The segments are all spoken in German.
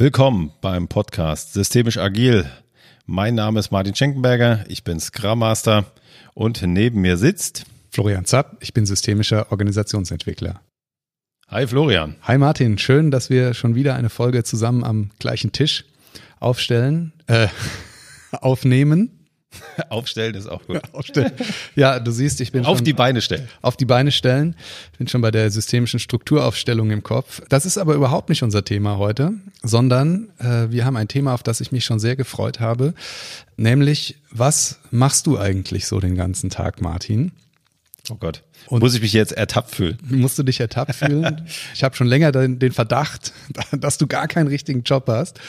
Willkommen beim Podcast Systemisch Agil. Mein Name ist Martin Schenkenberger, ich bin Scrum Master und neben mir sitzt Florian Zapp, ich bin systemischer Organisationsentwickler. Hi Florian. Hi Martin, schön, dass wir schon wieder eine Folge zusammen am gleichen Tisch aufstellen, äh, aufnehmen. Aufstellen ist auch gut. Aufstellen. Ja, du siehst, ich bin auf schon, die Beine stellen. Auf die Beine stellen. Bin schon bei der systemischen Strukturaufstellung im Kopf. Das ist aber überhaupt nicht unser Thema heute, sondern äh, wir haben ein Thema, auf das ich mich schon sehr gefreut habe, nämlich was machst du eigentlich so den ganzen Tag, Martin? Oh Gott. Und Muss ich mich jetzt ertappt fühlen? Musst du dich ertappt fühlen? ich habe schon länger den, den, Verdacht, dass du gar keinen richtigen Job hast.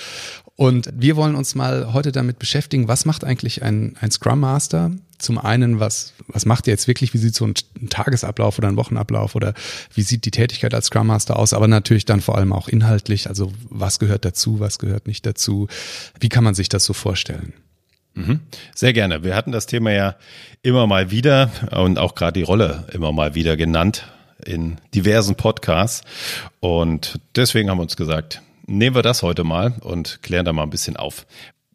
Und wir wollen uns mal heute damit beschäftigen, was macht eigentlich ein, ein Scrum Master? Zum einen, was, was macht ihr jetzt wirklich? Wie sieht so ein, ein Tagesablauf oder ein Wochenablauf oder wie sieht die Tätigkeit als Scrum Master aus? Aber natürlich dann vor allem auch inhaltlich. Also was gehört dazu? Was gehört nicht dazu? Wie kann man sich das so vorstellen? Mhm. Sehr gerne. Wir hatten das Thema ja immer mal wieder und auch gerade die Rolle immer mal wieder genannt in diversen Podcasts. Und deswegen haben wir uns gesagt, nehmen wir das heute mal und klären da mal ein bisschen auf.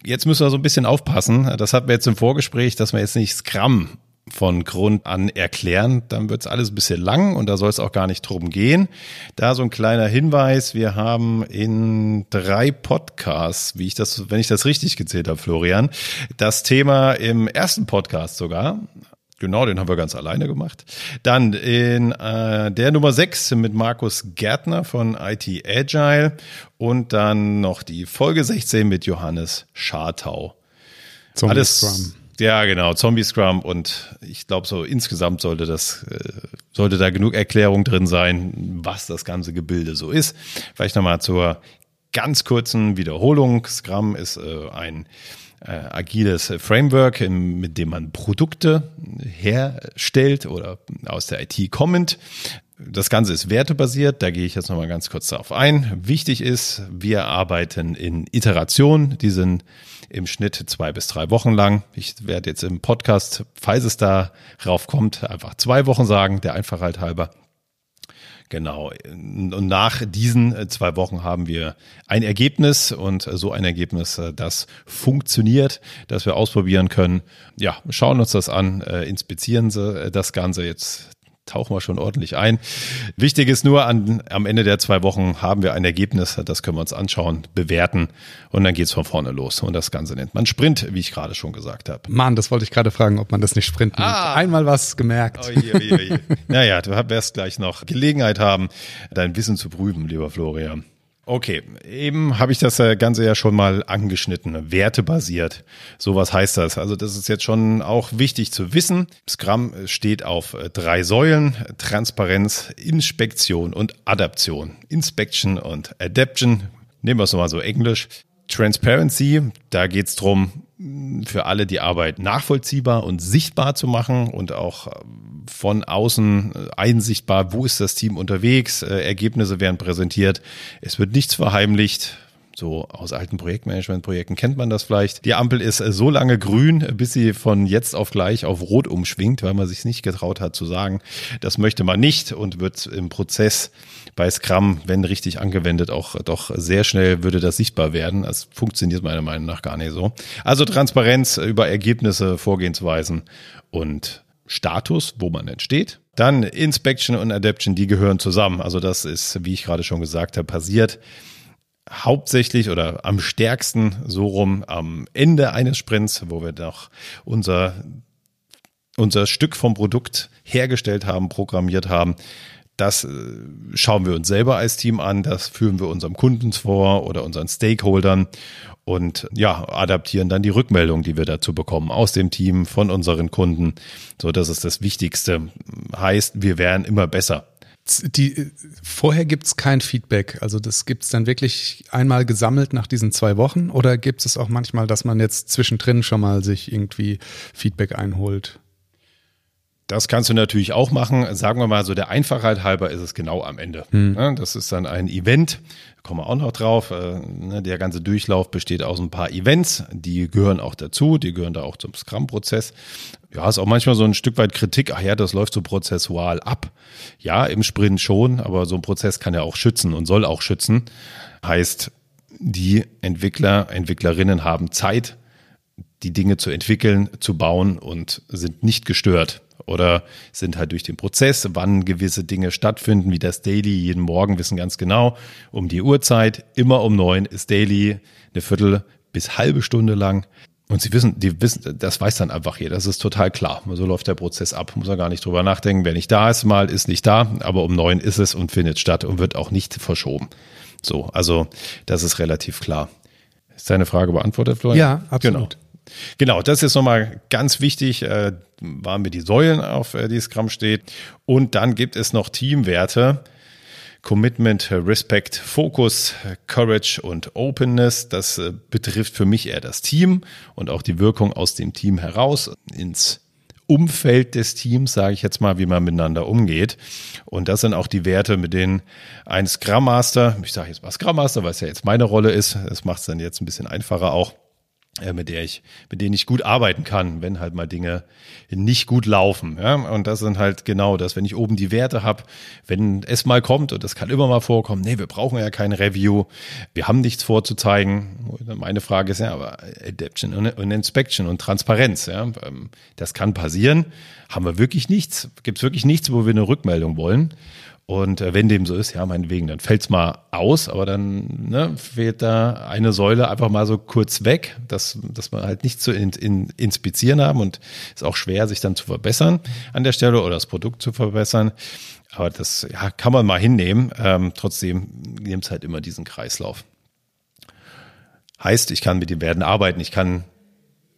Jetzt müssen wir so ein bisschen aufpassen. Das hatten wir jetzt im Vorgespräch, dass wir jetzt nicht Scrum von Grund an erklären, dann wird es alles ein bisschen lang und da soll es auch gar nicht drum gehen. Da so ein kleiner Hinweis, wir haben in drei Podcasts, wie ich das, wenn ich das richtig gezählt habe, Florian, das Thema im ersten Podcast sogar, Genau, den haben wir ganz alleine gemacht. Dann in äh, der Nummer 6 mit Markus Gärtner von IT Agile und dann noch die Folge 16 mit Johannes Schartau. Zombie Alles Scrum. Ja, genau, Zombie Scrum und ich glaube so insgesamt sollte das äh, sollte da genug Erklärung drin sein, was das ganze Gebilde so ist. Vielleicht nochmal zur ganz kurzen Wiederholung. Scrum ist äh, ein äh, agiles Framework, im, mit dem man Produkte herstellt oder aus der IT kommend. Das Ganze ist wertebasiert, da gehe ich jetzt nochmal ganz kurz darauf ein. Wichtig ist, wir arbeiten in Iterationen, die sind im Schnitt zwei bis drei Wochen lang. Ich werde jetzt im Podcast, falls es darauf kommt, einfach zwei Wochen sagen, der Einfachheit halber. Genau. Und nach diesen äh, zwei Wochen haben wir ein Ergebnis und so ein Ergebnis, äh, das funktioniert, das wir ausprobieren können. Ja, schauen uns das an, äh, inspizieren Sie das Ganze jetzt tauchen wir schon ordentlich ein. Wichtig ist nur, an, am Ende der zwei Wochen haben wir ein Ergebnis, das können wir uns anschauen, bewerten und dann geht's von vorne los. Und das Ganze nennt man Sprint, wie ich gerade schon gesagt habe. Mann, das wollte ich gerade fragen, ob man das nicht Sprint nennt. Ah. Einmal was gemerkt. Oh je, oh je, oh je. naja, du wirst gleich noch Gelegenheit haben, dein Wissen zu prüfen, lieber Florian. Okay, eben habe ich das Ganze ja schon mal angeschnitten, wertebasiert. So was heißt das? Also das ist jetzt schon auch wichtig zu wissen. Scrum steht auf drei Säulen, Transparenz, Inspektion und Adaption. Inspection und Adaption, nehmen wir es nochmal so englisch. Transparency, da geht's drum, für alle die Arbeit nachvollziehbar und sichtbar zu machen und auch von außen einsichtbar, wo ist das Team unterwegs, äh, Ergebnisse werden präsentiert, es wird nichts verheimlicht, so aus alten Projektmanagement-Projekten kennt man das vielleicht. Die Ampel ist äh, so lange grün, bis sie von jetzt auf gleich auf rot umschwingt, weil man sich nicht getraut hat zu sagen, das möchte man nicht und wird im Prozess bei Scrum, wenn richtig angewendet, auch doch sehr schnell würde das sichtbar werden. Das funktioniert meiner Meinung nach gar nicht so. Also Transparenz über Ergebnisse, Vorgehensweisen und Status, wo man entsteht. Dann Inspection und Adaption, die gehören zusammen. Also das ist, wie ich gerade schon gesagt habe, passiert hauptsächlich oder am stärksten so rum am Ende eines Sprints, wo wir doch unser, unser Stück vom Produkt hergestellt haben, programmiert haben. Das äh, schauen wir uns selber als Team an, das führen wir unserem Kunden vor oder unseren Stakeholdern und ja, adaptieren dann die Rückmeldung, die wir dazu bekommen aus dem Team, von unseren Kunden. So, das ist das Wichtigste. Heißt, wir werden immer besser die, vorher gibt's kein Feedback. Also das gibt's dann wirklich einmal gesammelt nach diesen zwei Wochen oder gibt es auch manchmal, dass man jetzt zwischendrin schon mal sich irgendwie Feedback einholt? Das kannst du natürlich auch machen. Sagen wir mal so, der Einfachheit halber ist es genau am Ende. Hm. Das ist dann ein Event, da kommen wir auch noch drauf. Äh, ne, der ganze Durchlauf besteht aus ein paar Events, die gehören auch dazu, die gehören da auch zum Scrum-Prozess. Ja, ist auch manchmal so ein Stück weit Kritik, ach ja, das läuft so prozessual ab. Ja, im Sprint schon, aber so ein Prozess kann ja auch schützen und soll auch schützen. Heißt, die Entwickler, Entwicklerinnen haben Zeit, die Dinge zu entwickeln, zu bauen und sind nicht gestört oder sind halt durch den Prozess, wann gewisse Dinge stattfinden, wie das Daily jeden Morgen wissen ganz genau, um die Uhrzeit, immer um neun ist Daily, eine Viertel bis halbe Stunde lang. Und sie wissen, die wissen, das weiß dann einfach jeder. Das ist total klar. So läuft der Prozess ab. Muss er gar nicht drüber nachdenken. Wer nicht da ist, mal ist nicht da. Aber um neun ist es und findet statt und wird auch nicht verschoben. So, also das ist relativ klar. Ist deine Frage beantwortet, Florian? Ja, absolut. Genau. Genau, das ist nochmal ganz wichtig, äh, waren wir die Säulen, auf äh, die Scrum steht. Und dann gibt es noch Teamwerte. Commitment, Respect, Focus, Courage und Openness. Das äh, betrifft für mich eher das Team und auch die Wirkung aus dem Team heraus ins Umfeld des Teams, sage ich jetzt mal, wie man miteinander umgeht. Und das sind auch die Werte, mit denen ein Scrum Master, ich sage jetzt mal Scrum Master, weil es ja jetzt meine Rolle ist, das macht es dann jetzt ein bisschen einfacher auch, mit der ich, mit denen ich gut arbeiten kann, wenn halt mal Dinge nicht gut laufen. Ja? Und das sind halt genau das, wenn ich oben die Werte habe, wenn es mal kommt, und das kann immer mal vorkommen, nee, wir brauchen ja kein Review, wir haben nichts vorzuzeigen. Meine Frage ist ja, aber Adaption und Inspection und Transparenz, ja, ähm, das kann passieren. Haben wir wirklich nichts? Gibt es wirklich nichts, wo wir eine Rückmeldung wollen? Und äh, wenn dem so ist, ja, meinetwegen, dann fällt's mal aus, aber dann ne, fehlt da eine Säule einfach mal so kurz weg, dass, dass wir halt nicht zu in, in, inspizieren haben und ist auch schwer, sich dann zu verbessern an der Stelle oder das Produkt zu verbessern. Aber das ja, kann man mal hinnehmen. Ähm, trotzdem nimmt es halt immer diesen Kreislauf. Heißt, ich kann mit den Werten arbeiten, ich kann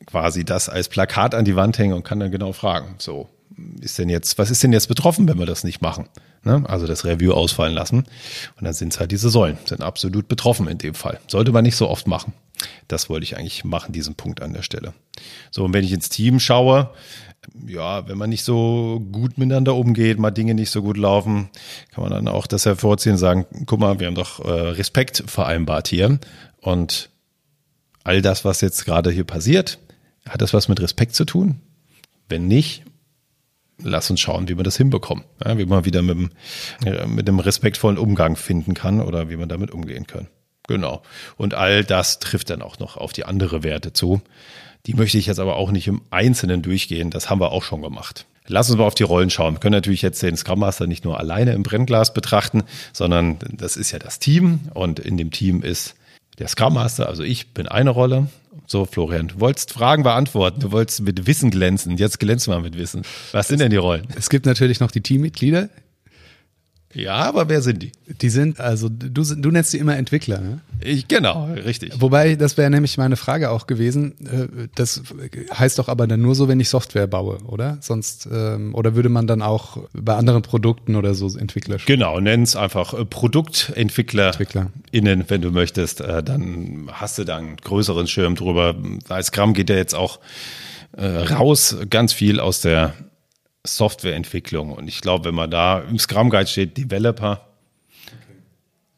quasi das als Plakat an die Wand hängen und kann dann genau fragen, so, ist denn jetzt, was ist denn jetzt betroffen, wenn wir das nicht machen? Ne? Also das Review ausfallen lassen. Und dann sind es halt diese Säulen, sind absolut betroffen in dem Fall. Sollte man nicht so oft machen. Das wollte ich eigentlich machen, diesen Punkt an der Stelle. So, und wenn ich ins Team schaue, ja, wenn man nicht so gut miteinander umgeht, mal Dinge nicht so gut laufen, kann man dann auch das hervorziehen und sagen, guck mal, wir haben doch äh, Respekt vereinbart hier. Und all das, was jetzt gerade hier passiert, hat das was mit Respekt zu tun? Wenn nicht, lass uns schauen, wie wir das hinbekommen. Ja, wie man wieder mit dem, äh, mit dem respektvollen Umgang finden kann oder wie man damit umgehen kann. Genau. Und all das trifft dann auch noch auf die andere Werte zu. Die möchte ich jetzt aber auch nicht im Einzelnen durchgehen. Das haben wir auch schon gemacht. Lass uns mal auf die Rollen schauen. Wir können natürlich jetzt den Scrum Master nicht nur alleine im Brennglas betrachten, sondern das ist ja das Team und in dem Team ist der Scrum Master, also ich bin eine Rolle. So, Florian, du wolltest Fragen beantworten, du wolltest mit Wissen glänzen. Jetzt glänzt mal mit Wissen. Was sind denn die Rollen? Es gibt natürlich noch die Teammitglieder, ja, aber wer sind die? Die sind, also du, du nennst die immer Entwickler, ne? Ich, genau, richtig. Wobei, das wäre nämlich meine Frage auch gewesen. Äh, das heißt doch aber dann nur so, wenn ich Software baue, oder? Sonst, ähm, oder würde man dann auch bei anderen Produkten oder so Entwickler Genau, nenn es einfach äh, Produktentwickler Entwickler. innen, wenn du möchtest. Äh, dann hast du da einen größeren Schirm drüber. Als Gramm geht ja jetzt auch raus, ganz viel aus der Softwareentwicklung. Und ich glaube, wenn man da im Scrum Guide steht, Developer,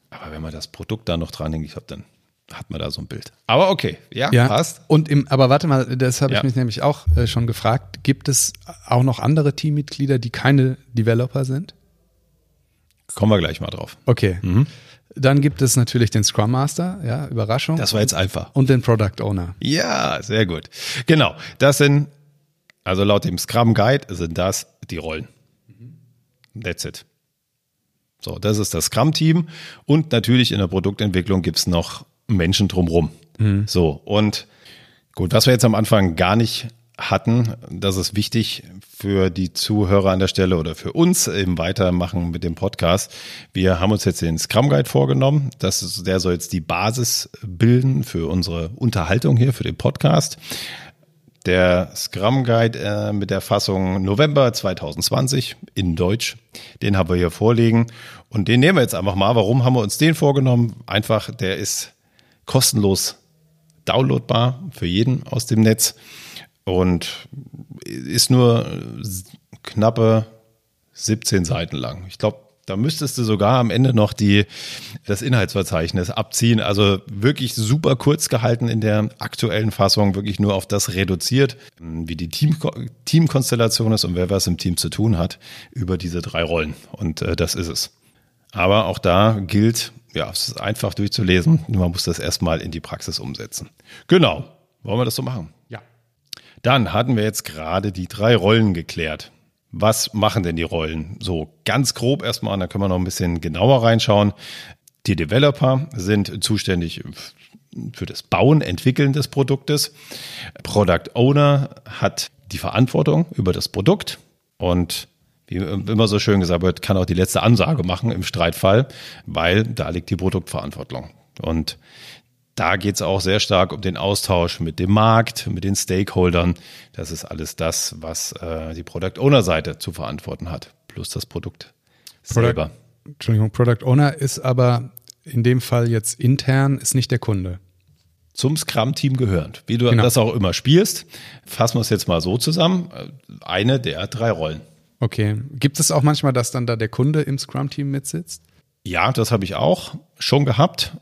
aber wenn man das Produkt da noch dran hängt, ich glaube, dann hat man da so ein Bild. Aber okay, ja, ja passt. Und im, aber warte mal, das habe ich ja. mich nämlich auch äh, schon gefragt. Gibt es auch noch andere Teammitglieder, die keine Developer sind? Kommen wir gleich mal drauf. Okay. Mhm. Dann gibt es natürlich den Scrum Master, ja, Überraschung. Das war jetzt einfach. Und den Product Owner. Ja, sehr gut. Genau. Das sind also laut dem Scrum Guide sind das die Rollen. That's it. So, das ist das Scrum-Team. Und natürlich in der Produktentwicklung gibt's noch Menschen drumrum. Mhm. So, und gut, was wir jetzt am Anfang gar nicht hatten, das ist wichtig für die Zuhörer an der Stelle oder für uns im Weitermachen mit dem Podcast. Wir haben uns jetzt den Scrum Guide vorgenommen. Das ist, der soll jetzt die Basis bilden für unsere Unterhaltung hier, für den Podcast der Scrum Guide äh, mit der Fassung November 2020 in Deutsch. Den haben wir hier vorliegen und den nehmen wir jetzt einfach mal. Warum haben wir uns den vorgenommen? Einfach, der ist kostenlos downloadbar für jeden aus dem Netz und ist nur knappe 17 Seiten lang. Ich glaube, da müsstest du sogar am Ende noch die, das Inhaltsverzeichnis abziehen. Also wirklich super kurz gehalten in der aktuellen Fassung, wirklich nur auf das reduziert, wie die Team, Teamkonstellation ist und wer was im Team zu tun hat, über diese drei Rollen. Und äh, das ist es. Aber auch da gilt, ja, es ist einfach durchzulesen. Man muss das erstmal in die Praxis umsetzen. Genau. Wollen wir das so machen? Ja. Dann hatten wir jetzt gerade die drei Rollen geklärt. Was machen denn die Rollen? So ganz grob erstmal, da können wir noch ein bisschen genauer reinschauen. Die Developer sind zuständig für das Bauen, Entwickeln des Produktes. Product Owner hat die Verantwortung über das Produkt und wie immer so schön gesagt wird, kann auch die letzte Ansage machen im Streitfall, weil da liegt die Produktverantwortung. Und da geht es auch sehr stark um den Austausch mit dem Markt, mit den Stakeholdern. Das ist alles das, was äh, die Product Owner Seite zu verantworten hat, plus das Produkt Product, selber. Entschuldigung, Product Owner ist aber in dem Fall jetzt intern, ist nicht der Kunde. Zum Scrum-Team gehörend. Wie du genau. das auch immer spielst, fassen wir es jetzt mal so zusammen. Eine der drei Rollen. Okay. Gibt es auch manchmal, dass dann da der Kunde im Scrum-Team mitsitzt? Ja, das habe ich auch schon gehabt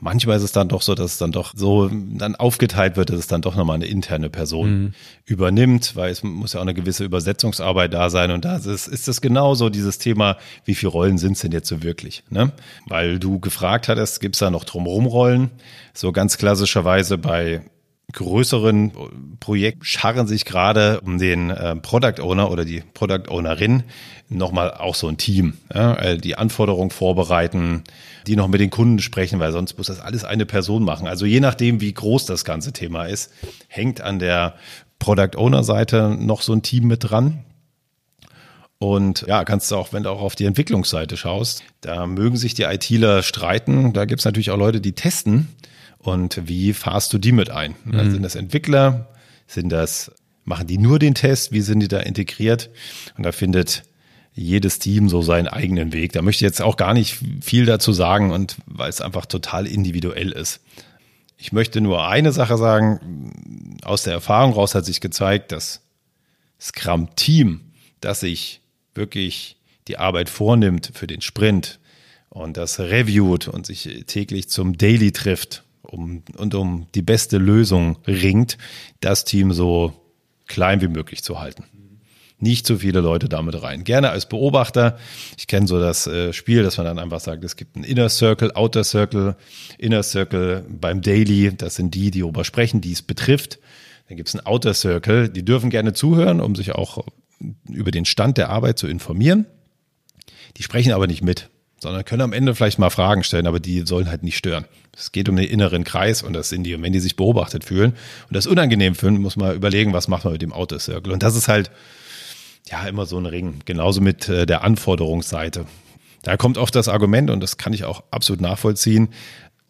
manchmal ist es dann doch so, dass es dann doch so dann aufgeteilt wird, dass es dann doch nochmal eine interne Person mhm. übernimmt, weil es muss ja auch eine gewisse Übersetzungsarbeit da sein und da ist, ist das genauso dieses Thema, wie viele Rollen sind es denn jetzt so wirklich? Ne? Weil du gefragt hattest, gibt es da noch drumherum Rollen? So ganz klassischerweise bei größeren Projekten scharren sich gerade um den äh, Product Owner oder die Product Ownerin nochmal auch so ein Team, ja, äh, die Anforderungen vorbereiten, die noch mit den Kunden sprechen, weil sonst muss das alles eine Person machen. Also je nachdem, wie groß das ganze Thema ist, hängt an der Product Owner Seite noch so ein Team mit dran. Und ja, kannst du auch, wenn du auch auf die Entwicklungsseite schaust, da mögen sich die ITler streiten. Da gibt es natürlich auch Leute, die testen und wie fahrst du die mit ein? Mhm. Sind das Entwickler? Sind das, machen die nur den Test? Wie sind die da integriert? Und da findet jedes Team so seinen eigenen Weg. Da möchte ich jetzt auch gar nicht viel dazu sagen und weil es einfach total individuell ist. Ich möchte nur eine Sache sagen. Aus der Erfahrung raus hat sich gezeigt, dass Scrum-Team, das sich wirklich die Arbeit vornimmt für den Sprint und das reviewt und sich täglich zum Daily trifft um, und um die beste Lösung ringt, das Team so klein wie möglich zu halten. Nicht zu viele Leute damit rein. Gerne als Beobachter. Ich kenne so das äh, Spiel, dass man dann einfach sagt, es gibt einen Inner Circle, Outer Circle. Inner Circle beim Daily, das sind die, die darüber sprechen, die es betrifft. Dann gibt es einen Outer Circle, die dürfen gerne zuhören, um sich auch über den Stand der Arbeit zu informieren. Die sprechen aber nicht mit sondern können am Ende vielleicht mal Fragen stellen, aber die sollen halt nicht stören. Es geht um den inneren Kreis und das sind die. Und wenn die sich beobachtet fühlen und das unangenehm finden, muss man überlegen, was macht man mit dem Outer Circle. Und das ist halt ja immer so ein Ring. Genauso mit äh, der Anforderungsseite. Da kommt oft das Argument und das kann ich auch absolut nachvollziehen.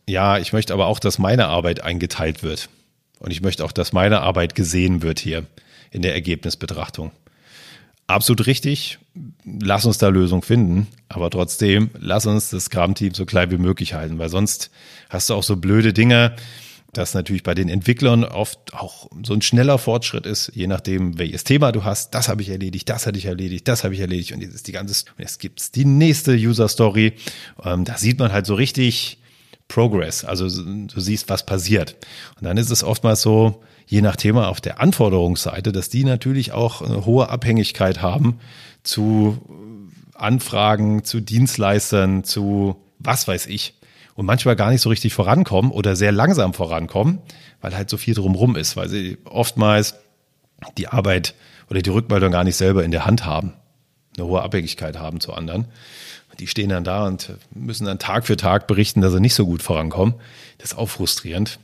Ja, ich möchte aber auch, dass meine Arbeit eingeteilt wird. Und ich möchte auch, dass meine Arbeit gesehen wird hier in der Ergebnisbetrachtung absolut richtig. Lass uns da Lösung finden. Aber trotzdem, lass uns das Scrum-Team so klein wie möglich halten, weil sonst hast du auch so blöde Dinge, dass natürlich bei den Entwicklern oft auch so ein schneller Fortschritt ist, je nachdem, welches Thema du hast. Das habe ich erledigt, das hatte ich erledigt, das habe ich erledigt und jetzt ist die ganze, jetzt gibt's die nächste User Story. Ähm, da sieht man halt so richtig Progress. Also du siehst, was passiert. Und dann ist es oftmals so, je nach Thema auf der Anforderungsseite, dass die natürlich auch eine hohe Abhängigkeit haben zu Anfragen, zu Dienstleistern, zu was weiß ich. Und manchmal gar nicht so richtig vorankommen oder sehr langsam vorankommen, weil halt so viel drumrum ist, weil sie oftmals die Arbeit oder die Rückmeldung gar nicht selber in der Hand haben, eine hohe Abhängigkeit haben zu anderen. Die stehen dann da und müssen dann Tag für Tag berichten, dass sie nicht so gut vorankommen. Das ist auch frustrierend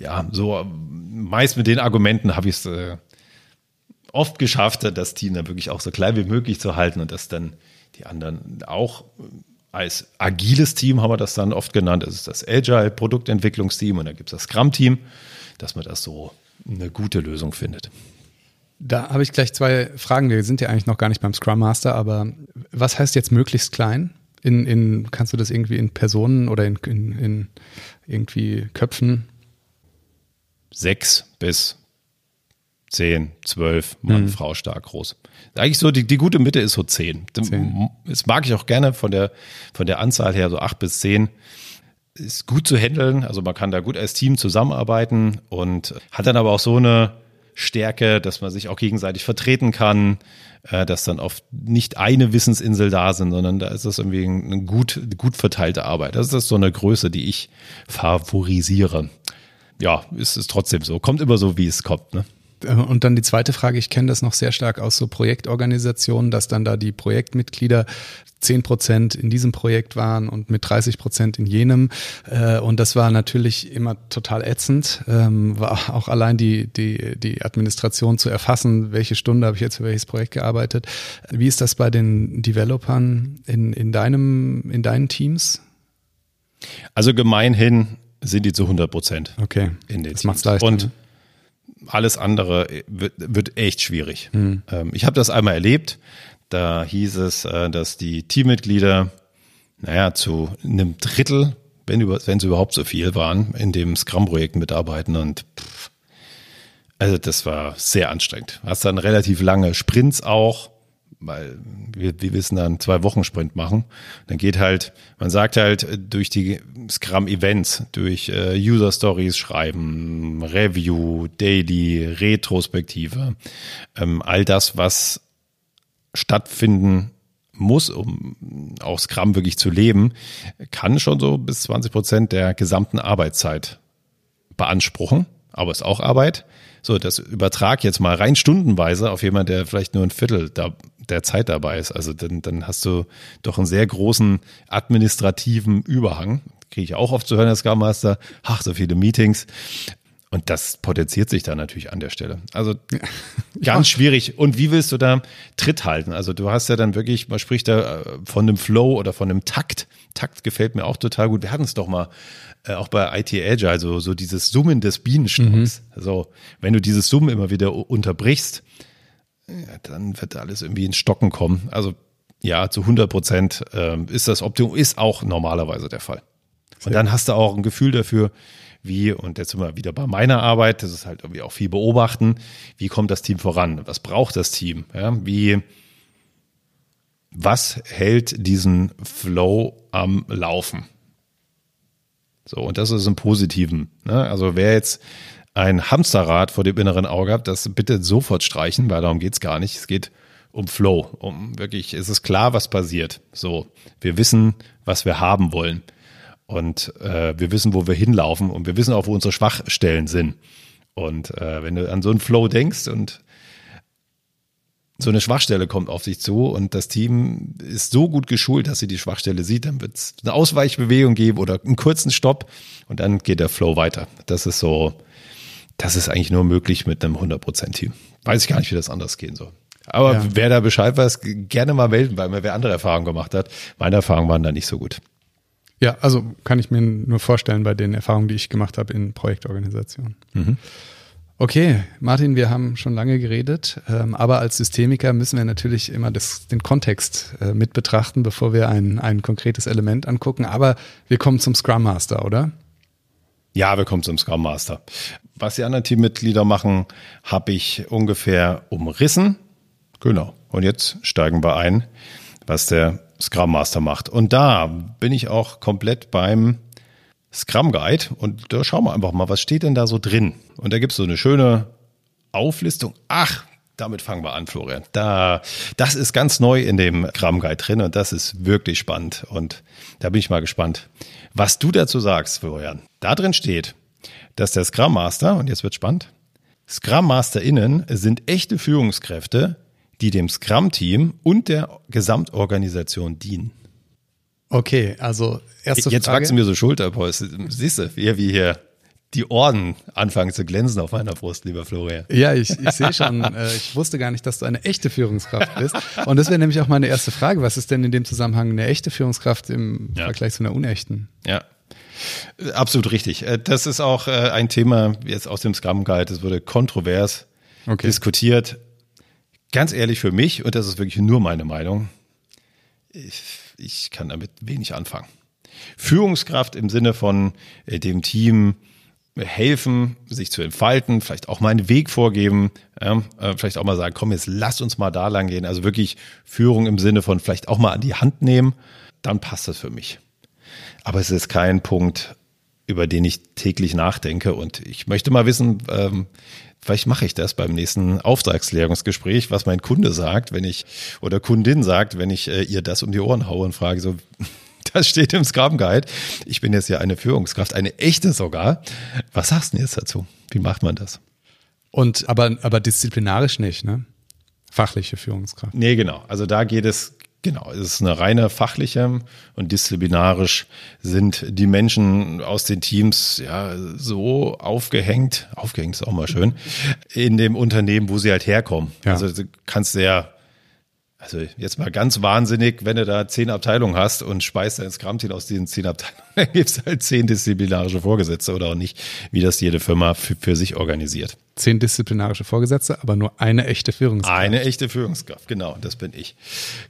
ja, so meist mit den Argumenten habe ich es äh, oft geschafft, das Team dann wirklich auch so klein wie möglich zu halten und dass dann die anderen auch als agiles Team haben wir das dann oft genannt. Das ist das Agile Produktentwicklungsteam und dann gibt es das Scrum-Team, dass man das so eine gute Lösung findet. Da habe ich gleich zwei Fragen. Wir sind ja eigentlich noch gar nicht beim Scrum Master, aber was heißt jetzt möglichst klein? In, in, kannst du das irgendwie in Personen oder in, in irgendwie Köpfen sechs bis zehn, zwölf Mann, mhm. Frau stark groß. Eigentlich so, die, die gute Mitte ist so zehn. zehn. Das mag ich auch gerne von der, von der Anzahl her, so acht bis zehn. Ist gut zu handeln, also man kann da gut als Team zusammenarbeiten und hat dann aber auch so eine Stärke, dass man sich auch gegenseitig vertreten kann, äh, dass dann oft nicht eine Wissensinsel da sind, sondern da ist das irgendwie eine gut, gut verteilte Arbeit. Das ist so eine Größe, die ich favorisiere. Ja, ist es trotzdem so. Kommt immer so, wie es kommt. Ne? Äh, und dann die zweite Frage, ich kenne das noch sehr stark aus so Projektorganisationen, dass dann da die Projektmitglieder zehn Prozent in diesem Projekt waren und mit 30 Prozent in jenem. Äh, und das war natürlich immer total ätzend. Ähm, war auch allein die, die, die Administration zu erfassen, welche Stunde habe ich jetzt für welches Projekt gearbeitet. Wie ist das bei den Developern in, in, deinem, in deinen Teams? Also gemeinhin sind die zu 100 Prozent. Okay. In den das macht's leichter. Und ne? Alles andere wird, wird echt schwierig. Mhm. ich habe das einmal erlebt. Da hieß es, äh, dass die Teammitglieder, naja, zu einem Drittel, wenn, wenn es überhaupt so viel waren, in dem Scrum-Projekt mitarbeiten und pff, also das war sehr anstrengend. Hast dann relativ lange Sprints auch, weil wir, wir wissen dann zwei Wochen Sprint machen. Dann geht halt, man sagt halt durch die Scrum-Events, durch äh, User-Stories schreiben, Review, Daily, Retrospektive, ähm, all das, was stattfinden muss, um auch Scrum wirklich zu leben, kann schon so bis 20 Prozent der gesamten Arbeitszeit beanspruchen. Aber ist auch Arbeit. So, das übertrag jetzt mal rein stundenweise auf jemand, der vielleicht nur ein Viertel da, der Zeit dabei ist. Also dann, dann hast du doch einen sehr großen administrativen Überhang. Kriege ich auch oft zu hören, der Scrum Master. Ach, so viele Meetings. Und das potenziert sich da natürlich an der Stelle. Also ganz schwierig. Und wie willst du da Tritt halten? Also du hast ja dann wirklich, man spricht da äh, von einem Flow oder von einem Takt. Takt gefällt mir auch total gut. Wir hatten es doch mal äh, auch bei IT Agile, so, so dieses Summen des Bienenstocks. Mhm. Also wenn du dieses Summen immer wieder unterbrichst, ja, dann wird alles irgendwie ins Stocken kommen. Also ja, zu 100 Prozent äh, ist das Optimum, ist auch normalerweise der Fall. Und dann hast du auch ein Gefühl dafür, wie, und jetzt sind wir wieder bei meiner Arbeit, das ist halt irgendwie auch viel beobachten, wie kommt das Team voran? Was braucht das Team? Ja, wie, was hält diesen Flow am Laufen? So, und das ist im Positiven. Ne? Also wer jetzt ein Hamsterrad vor dem inneren Auge hat, das bitte sofort streichen, weil darum geht's gar nicht. Es geht um Flow, um wirklich, es ist klar, was passiert. So, wir wissen, was wir haben wollen. Und äh, wir wissen, wo wir hinlaufen und wir wissen auch, wo unsere Schwachstellen sind. Und äh, wenn du an so einen Flow denkst und so eine Schwachstelle kommt auf sich zu und das Team ist so gut geschult, dass sie die Schwachstelle sieht, dann wird es eine Ausweichbewegung geben oder einen kurzen Stopp und dann geht der Flow weiter. Das ist so, das ist eigentlich nur möglich mit einem 100%-Team. Weiß ich gar nicht, wie das anders gehen soll. Aber ja. wer da Bescheid weiß, gerne mal melden, weil mir wer andere Erfahrungen gemacht hat. Meine Erfahrungen waren da nicht so gut. Ja, also kann ich mir nur vorstellen bei den Erfahrungen, die ich gemacht habe in Projektorganisationen. Mhm. Okay, Martin, wir haben schon lange geredet, ähm, aber als Systemiker müssen wir natürlich immer das, den Kontext äh, mit betrachten, bevor wir ein, ein konkretes Element angucken. Aber wir kommen zum Scrum Master, oder? Ja, wir kommen zum Scrum Master. Was die anderen Teammitglieder machen, habe ich ungefähr umrissen. Genau. Und jetzt steigen wir ein, was der Scrum Master macht. Und da bin ich auch komplett beim Scrum Guide und da schauen wir einfach mal, was steht denn da so drin? Und da gibt es so eine schöne Auflistung. Ach, damit fangen wir an, Florian. Da, das ist ganz neu in dem Scrum Guide drin und das ist wirklich spannend. Und da bin ich mal gespannt, was du dazu sagst, Florian. Da drin steht, dass der Scrum Master, und jetzt wird spannend, Scrum MasterInnen sind echte Führungskräfte, die dem Scrum-Team und der Gesamtorganisation dienen. Okay, also erste Jetzt Frage. wachsen mir so Schulterpolster. Siehst du, wie, wie hier die Orden anfangen zu glänzen auf meiner Brust, lieber Florian. Ja, ich, ich sehe schon, äh, ich wusste gar nicht, dass du eine echte Führungskraft bist. Und das wäre nämlich auch meine erste Frage. Was ist denn in dem Zusammenhang eine echte Führungskraft im ja. Vergleich zu einer unechten? Ja. Absolut richtig. Äh, das ist auch äh, ein Thema jetzt aus dem Scrum Guide. Das wurde kontrovers okay. diskutiert ganz ehrlich für mich, und das ist wirklich nur meine Meinung, ich, ich kann damit wenig anfangen. Führungskraft im Sinne von äh, dem Team helfen, sich zu entfalten, vielleicht auch mal einen Weg vorgeben, äh, vielleicht auch mal sagen, komm, jetzt lass uns mal da lang gehen. Also wirklich Führung im Sinne von vielleicht auch mal an die Hand nehmen, dann passt das für mich. Aber es ist kein Punkt, über den ich täglich nachdenke. Und ich möchte mal wissen, ähm, Vielleicht mache ich das beim nächsten Auftragsklärungsgespräch, was mein Kunde sagt, wenn ich oder Kundin sagt, wenn ich äh, ihr das um die Ohren haue und frage so, das steht im Scrum Guide. Ich bin jetzt ja eine Führungskraft, eine echte sogar. Was sagst du denn jetzt dazu? Wie macht man das? Und aber, aber disziplinarisch nicht, ne? Fachliche Führungskraft. Nee, genau. Also da geht es Genau, es ist eine reine fachliche und disziplinarisch sind die Menschen aus den Teams ja so aufgehängt, aufgehängt ist auch mal schön, in dem Unternehmen, wo sie halt herkommen. Ja. Also du kannst ja also jetzt mal ganz wahnsinnig, wenn du da zehn Abteilungen hast und speist dein Scrum-Team aus diesen zehn Abteilungen, dann gibt es halt zehn disziplinarische Vorgesetzte oder auch nicht, wie das jede Firma für, für sich organisiert. Zehn disziplinarische Vorgesetzte, aber nur eine echte Führungskraft. Eine echte Führungskraft, genau, das bin ich.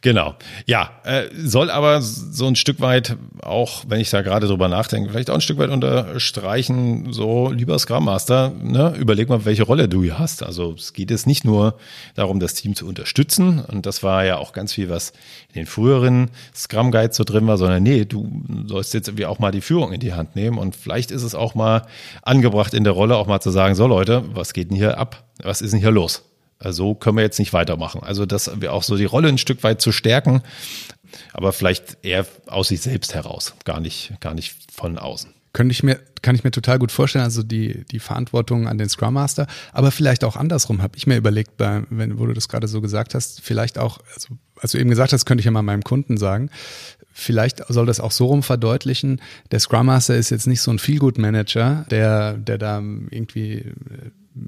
Genau. Ja, äh, soll aber so ein Stück weit auch, wenn ich da gerade drüber nachdenke, vielleicht auch ein Stück weit unterstreichen, so lieber Scrum Master, ne, überleg mal, welche Rolle du hier hast. Also es geht jetzt nicht nur darum, das Team zu unterstützen und das war ja auch ganz viel, was in den früheren Scrum Guides so drin war, sondern nee, du sollst jetzt irgendwie auch mal die Führung in die Hand nehmen und vielleicht ist es auch mal angebracht in der Rolle auch mal zu sagen, so Leute, was geht denn hier ab? Was ist denn hier los? So also können wir jetzt nicht weitermachen. Also das wir auch so die Rolle ein Stück weit zu stärken, aber vielleicht eher aus sich selbst heraus, gar nicht, gar nicht von außen. Könnte ich mir, kann ich mir total gut vorstellen, also die, die Verantwortung an den Scrum Master, aber vielleicht auch andersrum, habe ich mir überlegt, bei, wenn, wo du das gerade so gesagt hast, vielleicht auch, also als du eben gesagt hast, könnte ich ja mal meinem Kunden sagen, vielleicht soll das auch so rum verdeutlichen, der Scrum Master ist jetzt nicht so ein Feel-Good-Manager, der, der da irgendwie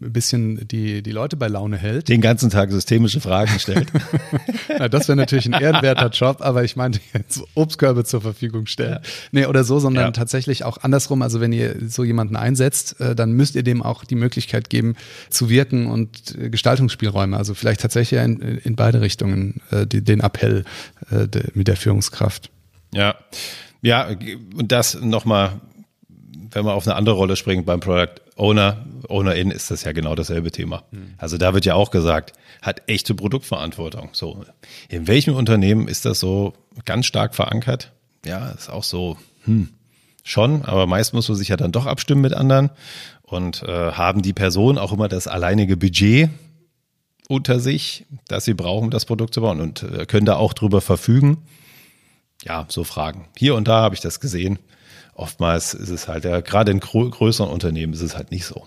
ein bisschen die, die Leute bei Laune hält. Den ganzen Tag systemische Fragen stellt. Na, das wäre natürlich ein ehrenwerter Job, aber ich meinte jetzt Obstkörbe zur Verfügung stellen. Ja. Nee, oder so, sondern ja. tatsächlich auch andersrum. Also wenn ihr so jemanden einsetzt, äh, dann müsst ihr dem auch die Möglichkeit geben, zu wirken und äh, Gestaltungsspielräume. Also vielleicht tatsächlich in, in beide Richtungen äh, den Appell mit der Führungskraft. Ja. Ja, und das nochmal, wenn man auf eine andere Rolle springt beim Product Owner, Owner-In ist das ja genau dasselbe Thema. Mhm. Also da wird ja auch gesagt, hat echte Produktverantwortung. So, in welchem Unternehmen ist das so ganz stark verankert? Ja, ist auch so, hm, schon, aber meist muss man sich ja dann doch abstimmen mit anderen und äh, haben die Personen auch immer das alleinige Budget unter sich, das sie brauchen, um das Produkt zu bauen und äh, können da auch drüber verfügen. Ja, so Fragen. Hier und da habe ich das gesehen oftmals ist es halt, ja, gerade in größeren Unternehmen ist es halt nicht so.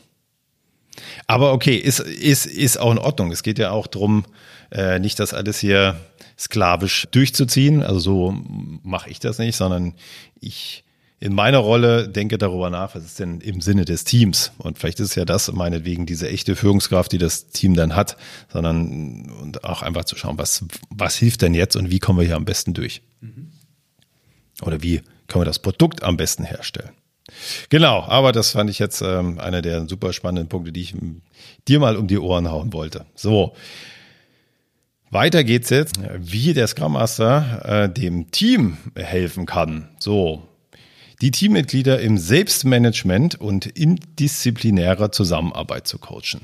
Aber okay, ist, ist, ist auch in Ordnung. Es geht ja auch darum, äh, nicht das alles hier sklavisch durchzuziehen. Also so mache ich das nicht, sondern ich in meiner Rolle denke darüber nach, was ist denn im Sinne des Teams? Und vielleicht ist es ja das meinetwegen diese echte Führungskraft, die das Team dann hat, sondern und auch einfach zu schauen, was, was hilft denn jetzt und wie kommen wir hier am besten durch? Mhm. Oder wie können wir das Produkt am besten herstellen. Genau, aber das fand ich jetzt ähm, einer der super spannenden Punkte, die ich dir mal um die Ohren hauen wollte. So, weiter geht's jetzt, wie der Scrum Master äh, dem Team helfen kann. So, die Teammitglieder im Selbstmanagement und interdisziplinärer Zusammenarbeit zu coachen.